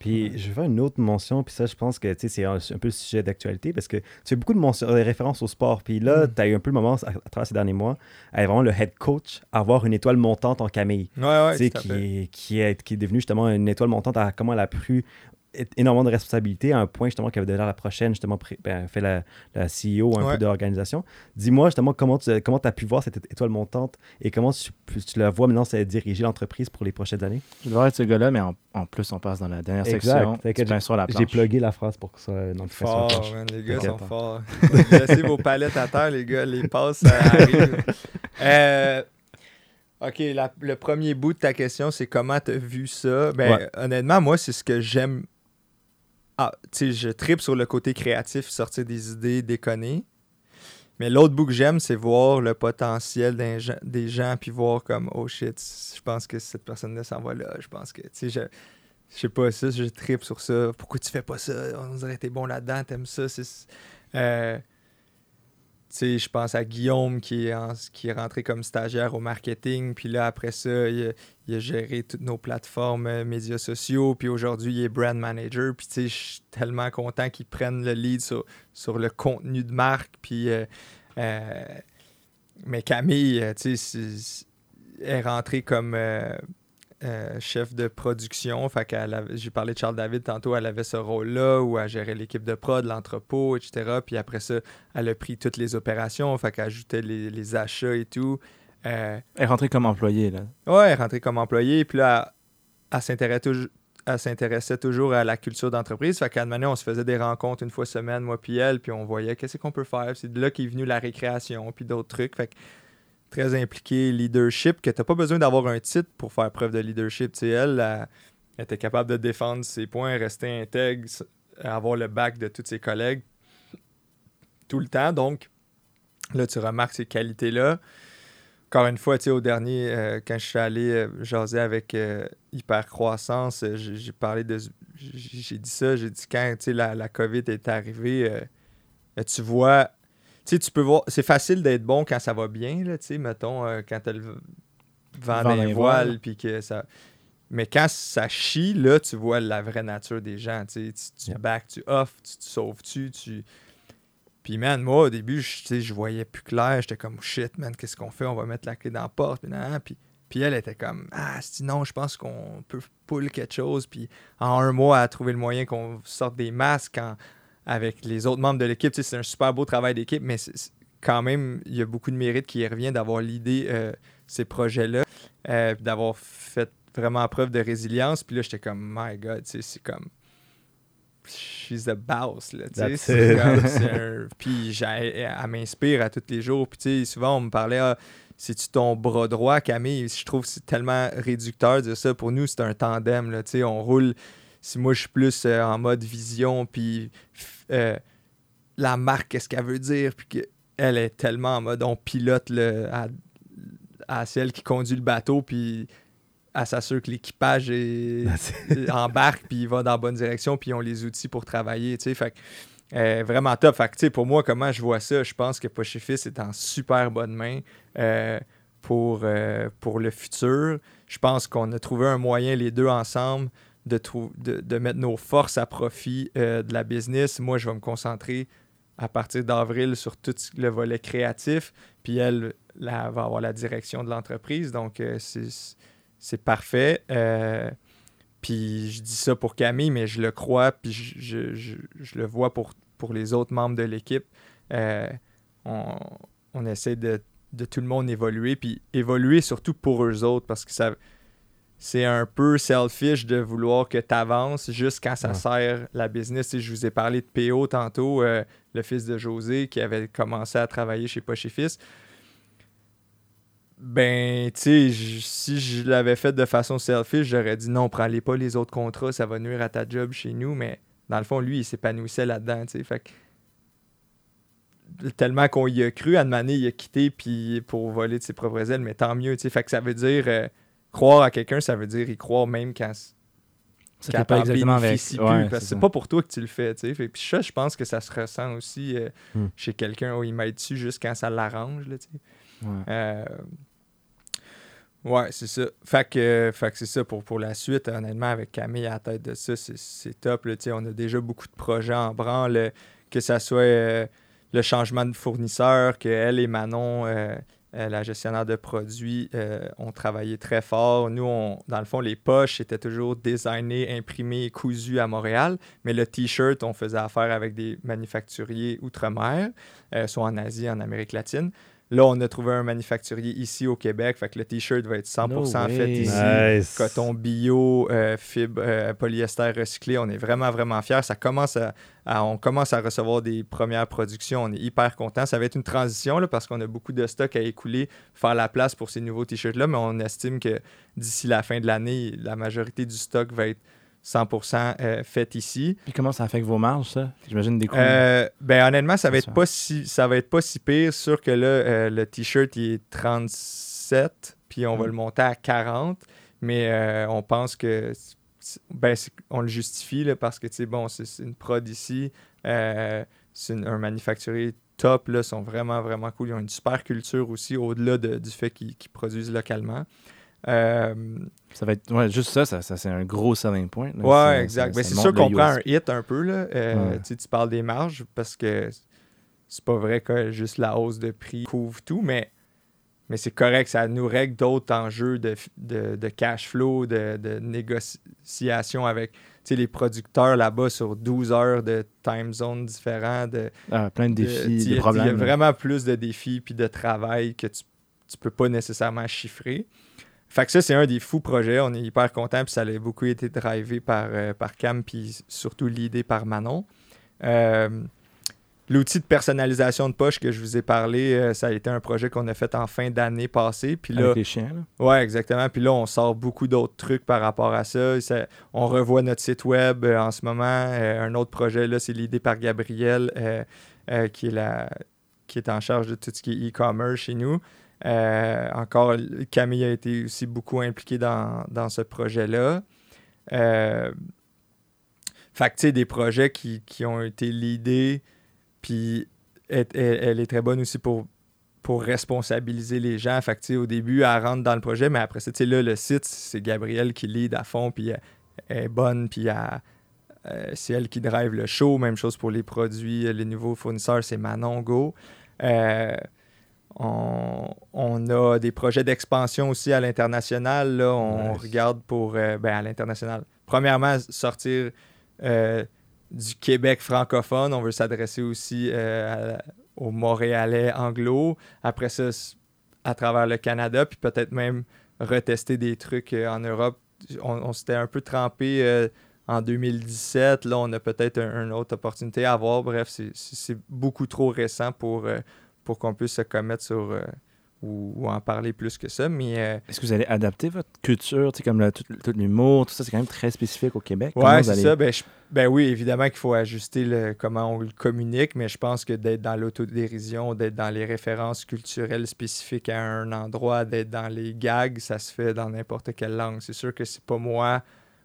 Puis je vais faire une autre mention, puis ça, je pense que c'est un, peu le sujet d'actualité parce que tu fais beaucoup de mentions- de références au sport. Puis là, Mm. tu as eu un peu le moment à, à travers ces derniers mois, à vraiment le head coach avoir une étoile montante en Camille. Ouais, ouais, qui, est, qui, est, qui est devenue justement une étoile montante à comment elle a pris é- énormément de responsabilités à un point justement qu'elle va devenir la prochaine, justement, ben, fait la, la CEO un Ouais. peu de l'organisation. Dis-moi justement comment tu comment as pu voir cette étoile montante et comment tu, tu la vois maintenant c'est diriger l'entreprise pour les prochaines années? Je devrais être ce gars-là, mais en, en plus, on passe dans la dernière Exact. section. Sur la J'ai plugué la phrase pour que ça sur la Fort, man, les gars sont forts. Laissez vos palettes à terre, les gars, les passes, ça arrive. Euh, ok, la- le premier bout de ta question, c'est comment tu as vu ça? Ben, Ouais. honnêtement, moi, c'est ce que j'aime. Ah, je tripe sur le côté créatif, sortir des idées, déconner. Mais l'autre bout que j'aime, c'est voir le potentiel des gens, puis voir comme, oh shit, je pense que cette personne-là s'en va là. Je pense que, tu sais, je, je sais pas ça, je tripe sur ça. Pourquoi tu fais pas ça? On dirait que t'es bon là-dedans, t'aimes ça. Euh, je pense à Guillaume qui est, en- qui est rentré comme stagiaire au marketing, puis là, après ça, il a, géré toutes nos plateformes euh, médias sociaux, puis aujourd'hui, il est brand manager, puis je suis tellement content qu'il prenne le lead sur, sur le contenu de marque, puis... euh, euh, mais Camille, tu sais, est rentrée comme... euh, chef de production. Fait j'ai parlé de Charles David tantôt, elle avait ce rôle-là où elle gérait l'équipe de prod, l'entrepôt, etc. Puis après ça, elle a pris toutes les opérations, fait qu'elle ajoutait les, les achats et tout. Euh, Elle est rentrée comme employée, là. ouais, elle est rentrée comme employée. Puis là, elle s'intéressait toujours, elle s'intéressait toujours à la culture d'entreprise. Fait qu'à un moment donné, on se faisait des rencontres une fois semaine, moi puis elle, puis on voyait qu'est-ce qu'on peut faire. C'est de là qu'est venu la récréation, puis d'autres trucs. Fait que très impliqué, leadership, que t'as pas besoin d'avoir un titre pour faire preuve de leadership. Tu sais, elle, était capable de défendre ses points, rester intègre, avoir le bac de tous ses collègues tout le temps. Donc, là, tu remarques ces qualités-là. Encore une fois, tu sais, au dernier, euh, quand je suis allé euh, jaser avec euh, Hypercroissance, euh, j'ai parlé de. J'ai dit ça, j'ai dit quand tu la, la COVID est arrivée, tu vois. Tu sais, tu peux voir. C'est facile d'être bon quand ça va bien, là, tu sais, mettons, euh, quand t'as le vent voiles, voiles. puis que ça. Mais quand ça chie, là, tu vois la vraie nature des gens. Tu, sais, tu, tu back, tu off, tu te sauves-tu, tu. Puis, man, moi, au début, je, tu sais, je voyais plus clair. J'étais comme, shit, man, qu'est-ce qu'on fait? On va mettre la clé dans la porte. Puis, nan. puis, puis elle était comme, ah, sinon, je pense qu'on peut pull quelque chose. Puis, en un mois, elle a trouvé le moyen qu'on sorte des masques en- avec les autres membres de l'équipe. Tu sais, c'est un super beau travail d'équipe, mais quand même, il y a beaucoup de mérite qui y revient d'avoir l'idée euh, ces projets-là, euh, d'avoir fait vraiment preuve de résilience. Puis là, j'étais comme, my God, tu sais, c'est comme. She's the boss, là, tu sais. C'est it. comme- c'est un- Puis j'ai- elle m'inspire à tous les jours. Puis tu sais, souvent, on me parlait, ah, c'est-tu ton bras droit, Camille? Je trouve que c'est tellement réducteur de dire ça. Pour nous, c'est un tandem, là, tu sais. On roule. Si moi, je suis plus euh, en mode vision, puis euh, la marque, qu'est-ce qu'elle veut dire, puis que elle est tellement en mode on pilote le, à, à celle qui conduit le bateau, puis elle s'assure que l'équipage embarque, puis il va dans la bonne direction, puis ils ont les outils pour travailler, tu sais. Fait euh, vraiment top. Fait que, tu sais, pour moi, comment je vois ça, je pense que Pochefis est en super bonne main euh, pour, pour le futur. Je pense qu'on a trouvé un moyen, les deux ensemble, de, mettre nos forces à profit euh, de la business. Moi, je vais me concentrer à partir d'avril sur tout le volet créatif, puis elle, va avoir la direction de l'entreprise. Donc, euh, c'est parfait. Euh, puis je dis ça pour Camille, mais je le crois, puis je, le vois pour, les autres membres de l'équipe. On, essaie de tout le monde évoluer, puis évoluer surtout pour eux autres, parce que ça c'est un peu selfish de vouloir que tu avances juste quand ça Ouais. sert la business. Sais, je vous ai parlé de PO tantôt, euh, le fils de José qui avait commencé à travailler chez Poche et Fils. Ben, tu sais, si je l'avais fait de façon selfish, j'aurais dit non, prends-les pas les autres contrats, ça va nuire à ta job chez nous. Mais dans le fond, lui, il s'épanouissait là-dedans, tu sais. Fait que tellement qu'on y a cru, à année, il a quitté puis pour voler de ses propres ailes, mais tant mieux, tu sais. Fait que ça veut dire euh, croire à quelqu'un, ça veut dire y croire même quand, Ça pas exactement avec. plus, Ouais, parce que c'est pas pour toi que tu le fais, tu sais. Fait- Puis ça, je pense que ça se ressent aussi euh, Hmm. chez quelqu'un où il m'aide dessus juste quand ça l'arrange, là, tu sais. Ouais. Euh, ouais, c'est ça. Fait que, fait que c'est ça pour, pour la suite. Honnêtement, avec Camille à la tête de ça, c'est, c'est top. Là, Tu sais, on a déjà beaucoup de projets en branle, que ça soit euh, le changement de fournisseur, que elle et Manon, euh, la gestionnaire de produits, euh, ont travaillé très fort. Nous, on, dans le fond, les poches étaient toujours designées, imprimées et cousues à Montréal, mais le T-shirt, on faisait affaire avec des manufacturiers outre-mer, euh, soit en Asie, en Amérique latine. Là, on a trouvé un manufacturier ici au Québec, fait que le T-shirt va être 100% No fait ici. Nice. Coton bio, euh, fibre, euh, polyester recyclé. On est vraiment, vraiment fiers. Ça commence à, à- on commence à recevoir des premières productions. On est hyper contents. Ça va être une transition là, parce qu'on a beaucoup de stock à écouler, faire la place pour ces nouveaux T-shirts-là, mais on estime que d'ici la fin de l'année, la majorité du stock va être 100% euh, fait ici. Puis comment ça affecte vos marges, ça? J'imagine des coûts. Euh, ben honnêtement, ça va être pas si ça va être pas si pire. Sûr que là, euh, le t-shirt il est 37, puis on va Mm. le monter à 40, mais on pense que ben on le justifie là, parce que tu sais bon, c'est une prod ici, c'est un manufacturier top là, sont vraiment vraiment cool. Ils ont une super culture aussi au-delà de- du fait qu'ils qu'ils produisent localement. Euh, Ça va être. Ouais, juste ça, ça, ça, c'est un gros selling point. là. Ouais, exact. Ben, ça c'est montre sûr qu'on prend un hit un peu. Là. Euh, Ouais. tu sais, tu parles des marges parce que c'est pas vrai que juste la hausse de prix couvre tout, mais, mais c'est correct. Ça nous règle d'autres enjeux de, de, de cash flow, de, de négociation avec tu sais, les producteurs là-bas sur 12 heures de time zone différents. De, Ah, plein de de- défis, sais, des Il y a problèmes. vraiment plus de défis puis de travail que tu, tu peux pas nécessairement chiffrer. Fait que ça, c'est un des fous projets. On est hyper content, puis ça a beaucoup été drivé par, euh, par Cam, puis surtout l'idée par Manon. Euh, L'outil de personnalisation de poche que je vous ai parlé, euh, ça a été un projet qu'on a fait en fin d'année passée. Puis là, Avec les chiens, là. Ouais, exactement. Puis là, on sort beaucoup d'autres trucs par rapport à ça. Ça- on revoit notre site web en ce moment. Un autre projet, là, c'est l'idée par Gabriel, qui, est la, qui est en charge de tout ce qui est e-commerce chez nous. Euh, encore, Camille a été aussi beaucoup impliquée dans, dans ce projet-là. Euh, fait que, tu sais, des projets qui, qui ont été leadés, puis elle, est très bonne aussi pour pour responsabiliser les gens. Fait que, au début, elle rentre dans le projet, mais après ça, tu sais, là, le site, c'est Gabrielle qui lead à fond, puis elle, est bonne, puis euh, c'est elle qui drive le show. Même chose pour les produits, les nouveaux fournisseurs, c'est Manon Go. Euh, on, on a des projets d'expansion aussi à l'international. Là, on Nice. regarde pour, euh, ben, à l'international. Premièrement, sortir euh, du Québec francophone. On veut s'adresser aussi euh, à- aux Montréalais anglo. Après ça, à travers le Canada, puis peut-être même retester des trucs en Europe. On, on s'était un peu trempé en 2017. Là, on a peut-être un- une autre opportunité à voir. Bref, c'est- beaucoup trop récent pour, pour qu'on puisse se commettre sur euh, ou, ou en parler plus que ça. Mais euh, Est-ce que vous allez adapter votre culture, comme le- tout, tout l'humour, tout ça, c'est quand même très spécifique au Québec. Ouais, c'est allez- ça. Ben, je- ben oui, évidemment qu'il faut ajuster le, comment on le communique, mais je pense que d'être dans l'autodérision, d'être dans les références culturelles spécifiques à un endroit, d'être dans les gags, ça se fait dans n'importe quelle langue. C'est sûr que c'est pas moi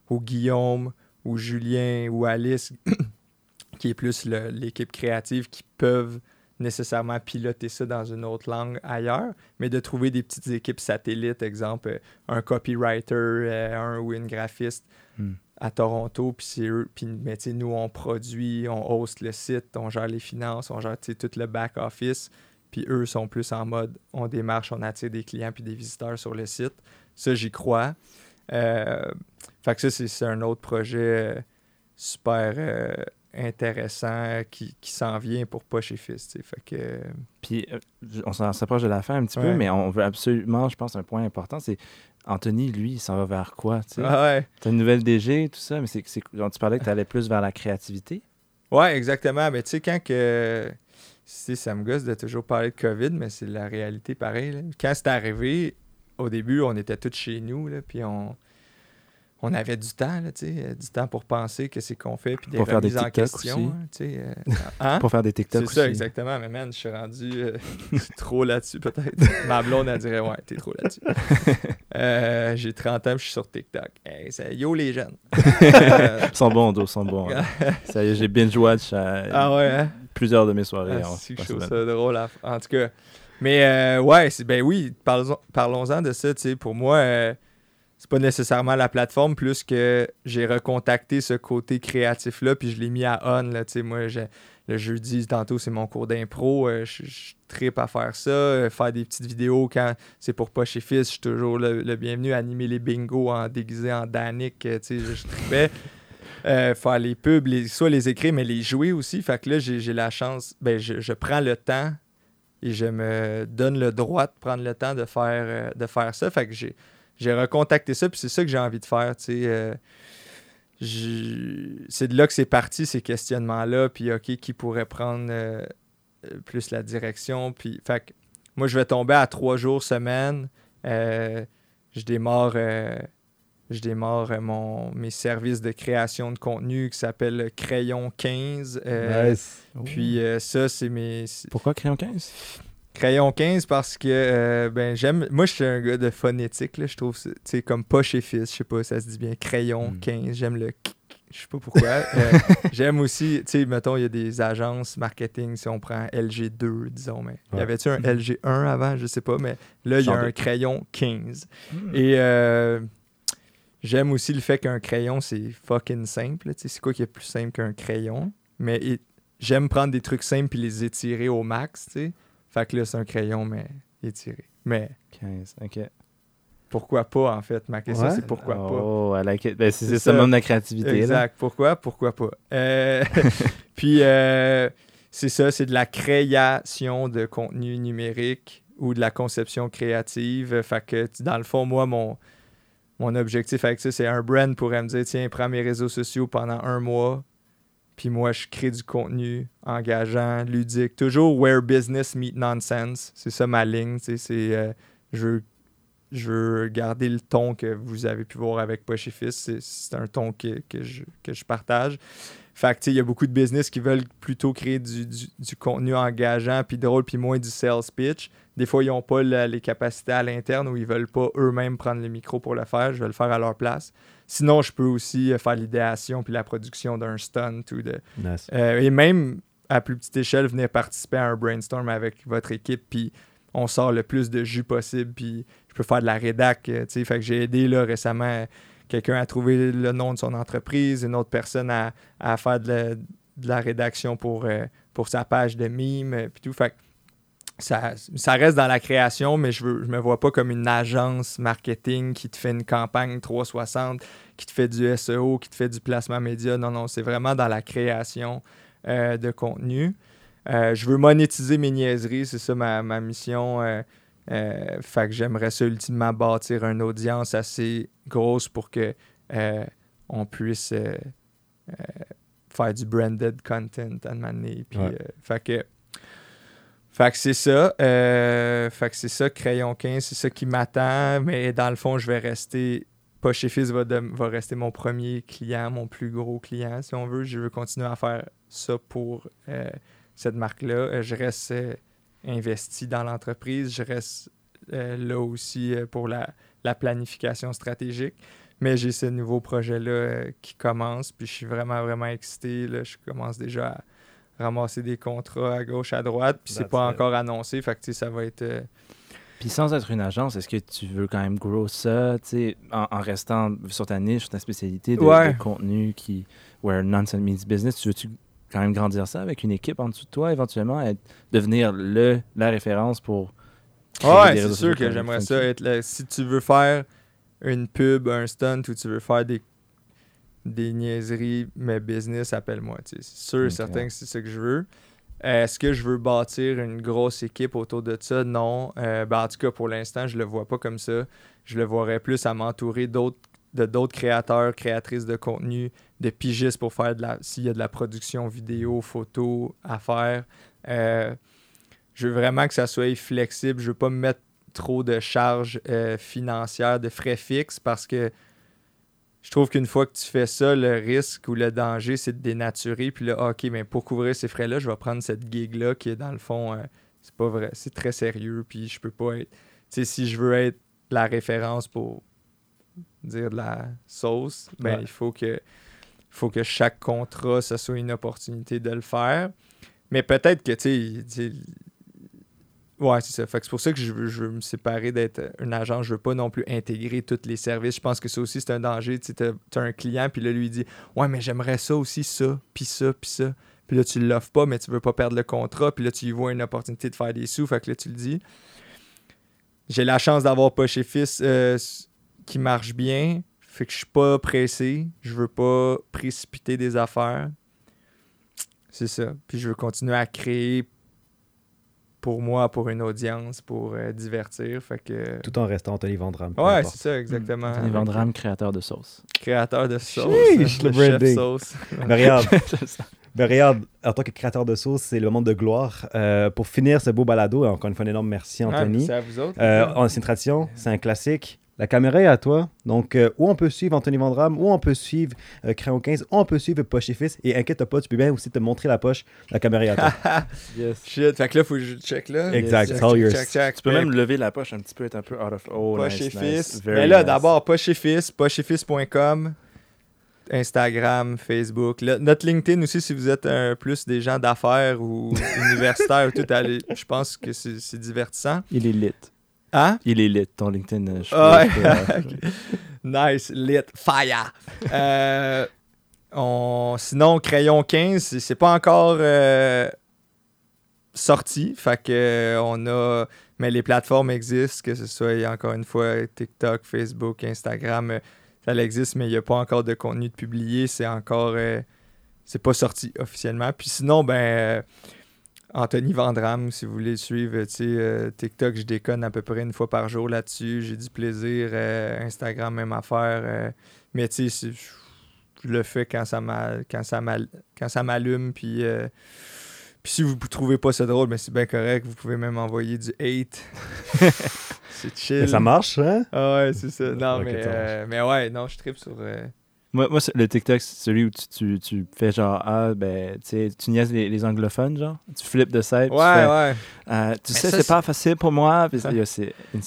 ou Guillaume ou Julien ou Alice qui est plus l'équipe créative qui peuvent nécessairement piloter ça dans une autre langue ailleurs, mais de trouver des petites équipes satellites, exemple euh, un copywriter, euh, un ou une graphiste Hmm. à Toronto, puis c'est eux, puis mais tu sais, nous on produit, on host le site, on gère les finances, on gère tout le back office, puis eux sont plus en mode on démarche, on attire des clients puis des visiteurs sur le site. Ça j'y crois. Euh, fait que ça c'est un autre projet euh, super euh, intéressant euh, qui, qui s'en vient pour pas chez Fils. Fait que euh, Puis euh, on s'en s'approche de la fin un petit peu, mais on veut absolument, je pense, un point important, c'est Anthony, lui, il s'en va vers quoi, tu ah ouais. Une nouvelle DG, tout ça, mais c'est, c'est, tu parlais que tu allais plus vers la créativité. Ouais, exactement. Mais tu sais, quand que. sais, ça me gosse de toujours parler de COVID, mais c'est la réalité pareil. là. Quand c'est arrivé, au début, on était tous chez nous, là, puis on, on avait du temps, là, tu sais, euh, du temps pour penser que c'est qu'on fait, puis des Pour faire des remises en question. hein, euh, hein? Pour faire des TikTok C'est aussi. ça, exactement. Mais man, je suis rendu euh, trop là-dessus, peut-être. Ma blonde, elle dirait, ouais, t'es trop là-dessus. Euh, J'ai 30 ans, je suis sur TikTok. Hey, c'est yo les jeunes. Ils sont bons, dos, ils sont bons. hein. Ça y est, j'ai binge-watch ah ouais, plusieurs de mes soirées. Ah, trouve semaine. ça drôle. à- En tout cas. Mais euh, ouais, c'est, ben oui, parlons- parlons-en de ça. tu sais. Pour moi, c'est pas nécessairement la plateforme, plus que j'ai recontacté ce côté créatif-là, puis je l'ai mis à on. Là, moi, j'ai- le jeudi, tantôt, c'est mon cours d'impro. euh, je, je tripe à faire ça. euh, faire des petites vidéos quand c'est pour pas chez Fils. Je suis toujours le, le bienvenu. Animer les bingos en déguisé en Danick. euh, je, je tripais. Faire les pubs, les, soit les écrire, mais les jouer aussi. Fait que là, j'ai la chance, ben, je, je prends le temps et je me donne le droit de prendre le temps de faire, de faire ça. Fait que j'ai j'ai recontacté ça, puis c'est ça que j'ai envie de faire, tu sais. euh, c'est de là que c'est parti, ces questionnements-là, puis OK, qui pourrait prendre euh, euh, plus la direction, puis... Fait que moi, je vais tomber à trois jours semaine. Euh, je démarre... je démarre mon, mes services de création de contenu qui s'appelle Crayon 15. euh, Nice. Puis euh, ça, c'est mes. Pourquoi Crayon 15 Crayon 15 parce que euh, ben j'aime. Moi, je suis un gars de phonétique, là, je trouve. c'est- comme pas chez Fils, je sais pas, ça se dit bien. Crayon Mm. 15, j'aime le. Je sais pas pourquoi. Euh, j'aime aussi, tu sais, mettons, il y a des agences marketing, si on prend LG2, disons, mais y Ouais. avait-tu un LG1 avant, je sais pas, mais là, il y a un crayon 15. Hmm. Et euh, j'aime aussi le fait qu'un crayon, c'est fucking simple. là. Tu sais, C'est quoi qui est plus simple qu'un crayon? Mais et- j'aime prendre des trucs simples puis les étirer au max, tu sais. Fait que là, c'est un crayon, mais étiré. Mais 15, ok. pourquoi pas, en fait? Ma question, Ouais. c'est pourquoi pas? Oh, like it. Ben, c'est, ça de la créativité. Là. Exact. Pourquoi? Pourquoi pas? Euh, puis, euh, c'est ça, c'est de la création de contenu numérique ou de la conception créative. Fait que, dans le fond, moi, mon, mon objectif avec ça, c'est un brand pourrait me dire tiens, prends mes réseaux sociaux pendant un mois. Puis moi, je crée du contenu engageant, ludique. Toujours where business meet nonsense. C'est ça ma ligne. C'est, euh, je, veux, je veux garder le ton que vous avez pu voir avec Poche et. C'est, un ton que, que, je, que je partage. Il y a beaucoup de business qui veulent plutôt créer du, du, du contenu engageant, puis drôle, puis moins du sales pitch. Des fois, ils n'ont pas les capacités à l'interne ou ils veulent pas eux-mêmes prendre le micro pour le faire. Je vais le faire à leur place. Sinon, je peux aussi euh, faire l'idéation puis la production d'un stunt ou de. Nice. euh, et même à plus petite échelle, venir participer à un brainstorm avec votre équipe, puis on sort le plus de jus possible, puis je peux faire de la rédac. euh, tu sais. Fait que j'ai aidé là, récemment quelqu'un à trouver le nom de son entreprise, une autre personne à, à faire de la, de la rédaction pour, euh, pour sa page de mime, puis tout. Fait que ça, ça reste dans la création, mais je ne je me vois pas comme une agence marketing qui te fait une campagne 360, qui te fait du SEO, qui te fait du placement média. Non, non, c'est vraiment dans la création euh, de contenu. Euh, je veux monétiser mes niaiseries, c'est ça ma, ma mission. euh, fait que j'aimerais ça ultimement bâtir une audience assez grosse pour que on puisse faire du branded content à un moment donné. Puis, Ouais. fait que fait que c'est ça. euh, fait que c'est ça, Crayon 15, c'est ça qui m'attend. Mais dans le fond, je vais rester. Poche et Fils va, de- va rester mon premier client, mon plus gros client, si on veut. Je veux continuer à faire ça pour euh, cette marque-là. Euh, je reste euh, investi dans l'entreprise. Je reste là aussi pour la, la planification stratégique. Mais j'ai ce nouveau projet-là qui commence. Puis je suis vraiment, vraiment excité. Là. Je commence déjà à ramasser des contrats à gauche, à droite. Puis c'est pas it. encore annoncé. Fait que ça va être. euh, Puis sans être une agence, est-ce que tu veux quand même grow ça, tu sais, en, en restant sur ta niche, sur ta spécialité de, Ouais. de contenu qui, where nonsense means business, tu veux-tu quand même grandir ça avec une équipe en dessous de toi, éventuellement, être, devenir le, la référence pour... Ouais, c'est sûr que j'aimerais ça être là. Si tu veux faire une pub, un stunt ou tu veux faire des, des niaiseries, mais business, appelle-moi. C'est sûr et certain que c'est ça que je veux. Est-ce que je veux bâtir une grosse équipe autour de ça? Non. Euh, ben, en tout cas, pour l'instant, je le vois pas comme ça. Je le voirais plus à m'entourer d'autres de d'autres créateurs, créatrices de contenu, de pigistes pour faire de la s'il y a de la production vidéo, photo à faire. Euh, je veux vraiment que ça soit flexible. Je veux pas me mettre trop de charges euh, financières, de frais fixes parce que je trouve qu'une fois que tu fais ça, le risque ou le danger, c'est de dénaturer. Puis là, OK, mais pour couvrir ces frais-là, je vais prendre cette gig-là qui est dans le fond, euh, c'est pas vrai, c'est très sérieux. Puis je peux pas être. Tu sais, si je veux être la référence pour dire de la sauce, ben Ouais. il faut que, faut que chaque contrat, ça soit une opportunité de le faire. Mais peut-être que, tu sais, tu sais, Ouais, c'est ça. Fait que c'est pour ça que je veux, me séparer d'être un agent. Je veux pas non plus intégrer tous les services. Je pense que ça aussi, c'est un danger. Tu as, un client, puis là, lui, dit Ouais, mais j'aimerais ça aussi, ça, puis ça, puis ça. Puis là, tu l'offres pas, mais tu veux pas perdre le contrat. Puis là, tu vois une opportunité de faire des sous. Fait que là, tu le dis. J'ai la chance d'avoir Poche et Fils euh, qui marche bien. Fait que je suis pas pressé. Je veux pas précipiter des affaires. C'est ça. Puis je veux continuer à créer pour moi, pour une audience, pour euh, divertir. Fait que. Tout en restant Anthony Vandram. Ouais, c'est ça, exactement. Anthony Vandram, créateur de sauce. Créateur de sauce. Sheesh, le le chef branding. sauce. Mais regarde, regarde, en tant que créateur de sauce, c'est le moment de gloire. Euh, pour finir ce beau balado, encore une fois, un énorme merci, Anthony. Ouais, c'est à vous autres. Euh, c'est une tradition, c'est un classique. La caméra est à toi. Donc, euh, où on peut suivre Anthony Vandram, où on peut suivre euh, Crayon 15, où on peut suivre Poche et Fils. Et inquiète pas, tu peux bien aussi te montrer la poche. La caméra est à toi. Yes. Shit, fait que là, faut que je check là. Exact, Check, it's all check, yours. check, check. Tu peux même lever la poche un petit peu, être un peu out of... Oh, Poche nice, et nice. Fils. Very Mais là, nice. d'abord, Poche et Fils, pochefils.com, Instagram, Facebook. Notre LinkedIn aussi, si vous êtes un plus des gens d'affaires ou universitaires, ou tout, allez, je pense que c'est c'est divertissant. Il est lit. Hein? Il est lit, ton LinkedIn. euh, je Ouais. peux- Nice, lit, fire. Euh, on, sinon, Crayon 15, c'est- pas encore euh, sorti. Fait que euh, on a. Mais les plateformes existent, que ce soit encore une fois TikTok, Facebook, Instagram, euh, ça existe, mais il n'y a pas encore de contenu de publié. C'est encore. euh, c'est pas sorti officiellement. Puis sinon, ben. Anthony Vandram, si vous voulez le suivre, tu sais, euh, TikTok, je déconne à peu près une fois par jour là-dessus. J'ai du plaisir. euh, Instagram, même affaire. euh, mais tu sais, je le fais quand ça m'a- quand ça m'al- quand ça m'allume. Puis, puis si vous ne trouvez pas ça drôle, mais c'est bien correct. Vous pouvez même envoyer du hate. c'est chill. Mais ça marche, hein? Ah ouais, c'est ça. Non, mais, mais ouais, non, je tripe sur. Moi, le TikTok, c'est celui où tu, tu, tu fais genre, ah, ben, tu sais, tu niaises les, les anglophones, genre. Tu flippes de. Ouais, tu fais, ouais. euh, tu Mais sais, ça, c'est pas facile pour moi. Puis Ça- yo,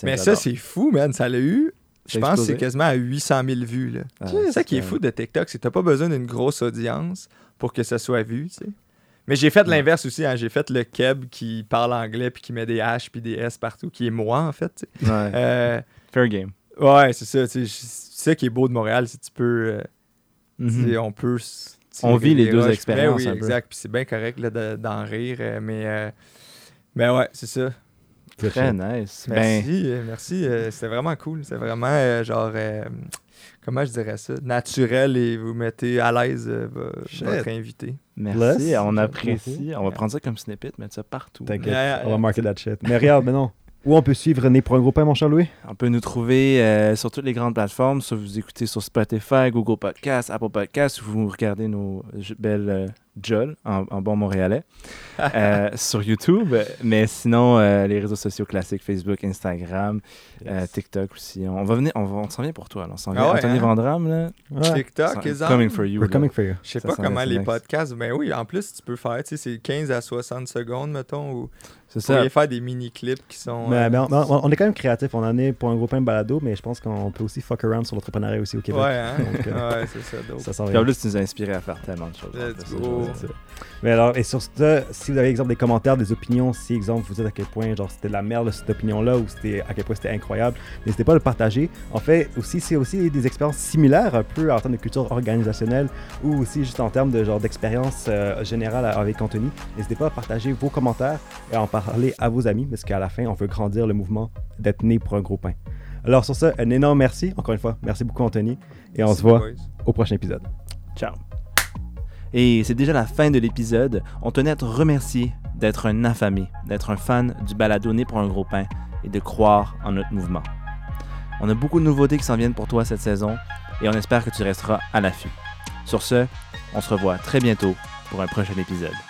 Mais ça, c'est fou, man. Ça l'a eu. Je Ça pense que c'est quasiment à 800 000 vues. Là. Ah, c'est ça qui est fou de TikTok, c'est que t'as pas besoin d'une grosse audience pour que ça soit vu, tu sais. Mais j'ai fait l'inverse aussi. Hein. J'ai fait le Keb qui parle anglais puis qui met des H puis des S partout, qui est moi, en fait. tu sais. Ouais. Euh, Fair game. ouais, c'est ça. tu sais. C'est ça qui est beau de Montréal, c'est que tu peux... euh, Mhm. On peut... vit les deux roches. expériences Ben oui, un peu. exact. Puis c'est bien correct d'en rire. euh, mais, euh, mais ouais, c'est ça. Très nice. Ben, Merci, euh, merci. euh, C'était vraiment cool. C'était vraiment euh, genre, euh, comment je dirais ça, naturel et vous mettez à l'aise euh, votre invité. merci. Bless. On apprécie. On va prendre ça comme snippet, mettre ça partout. T'inquiète, Yeah, yeah, on va marquer that shit. Mais regarde, maintenant, où on peut suivre Né pour un gros mon cher Louis? On peut nous trouver euh, sur toutes les grandes plateformes. Soit vous écoutez sur Spotify, Google Podcasts, Apple Podcasts, ou vous regardez nos belles jolls en, en bon montréalais euh, sur YouTube. Mais sinon, euh, les réseaux sociaux classiques, Facebook, Instagram, euh, TikTok aussi. On va venir, on, va- on s'en vient pour toi. là. On s'en vient. Ah ouais, Anthony hein? Vandram, là. Ouais. TikTok, les coming for you. We're coming for you. Je sais pas comment les next. podcasts, ben oui, en plus, tu peux faire, tu sais, c'est 15 à 60 secondes, mettons, ou C'est vous ça. pourriez faire des mini-clips qui sont... Mais, euh, mais on, on- on est quand même créatif. On en est pour un gros pain de balado, mais je pense qu'on peut aussi fuck around sur l'entrepreneuriat aussi au Québec. ouais, hein? Donc, euh, ouais, c'est ça, dope. ça s'en Puis vient. en plus, tu nous as inspiré à faire tellement de choses. Let's go. Mais alors, et sur ce, si vous avez exemple des commentaires, des opinions, si exemple vous êtes à quel point genre c'était de la merde cette opinion-là ou c'était à quel point c'était incroyable, n'hésitez pas à le partager. En fait, aussi c'est aussi des expériences similaires un peu en termes de culture organisationnelle ou aussi juste en termes de genre d'expérience euh, générale avec Anthony. N'hésitez pas à partager vos commentaires et à en parler à vos amis parce qu'à la fin, on veut grandir le mouvement d'être né pour un gros pain. Alors sur ça, un énorme merci encore une fois. Merci beaucoup Anthony et on Merci, se voit boys. au prochain épisode. Ciao. Et c'est déjà la fin de l'épisode. On tenait à te remercier d'être un affamé, d'être un fan du balado Né pour un gros pain et de croire en notre mouvement. On a beaucoup de nouveautés qui s'en viennent pour toi cette saison et on espère que tu resteras à l'affût. Sur ce, on se revoit très bientôt pour un prochain épisode.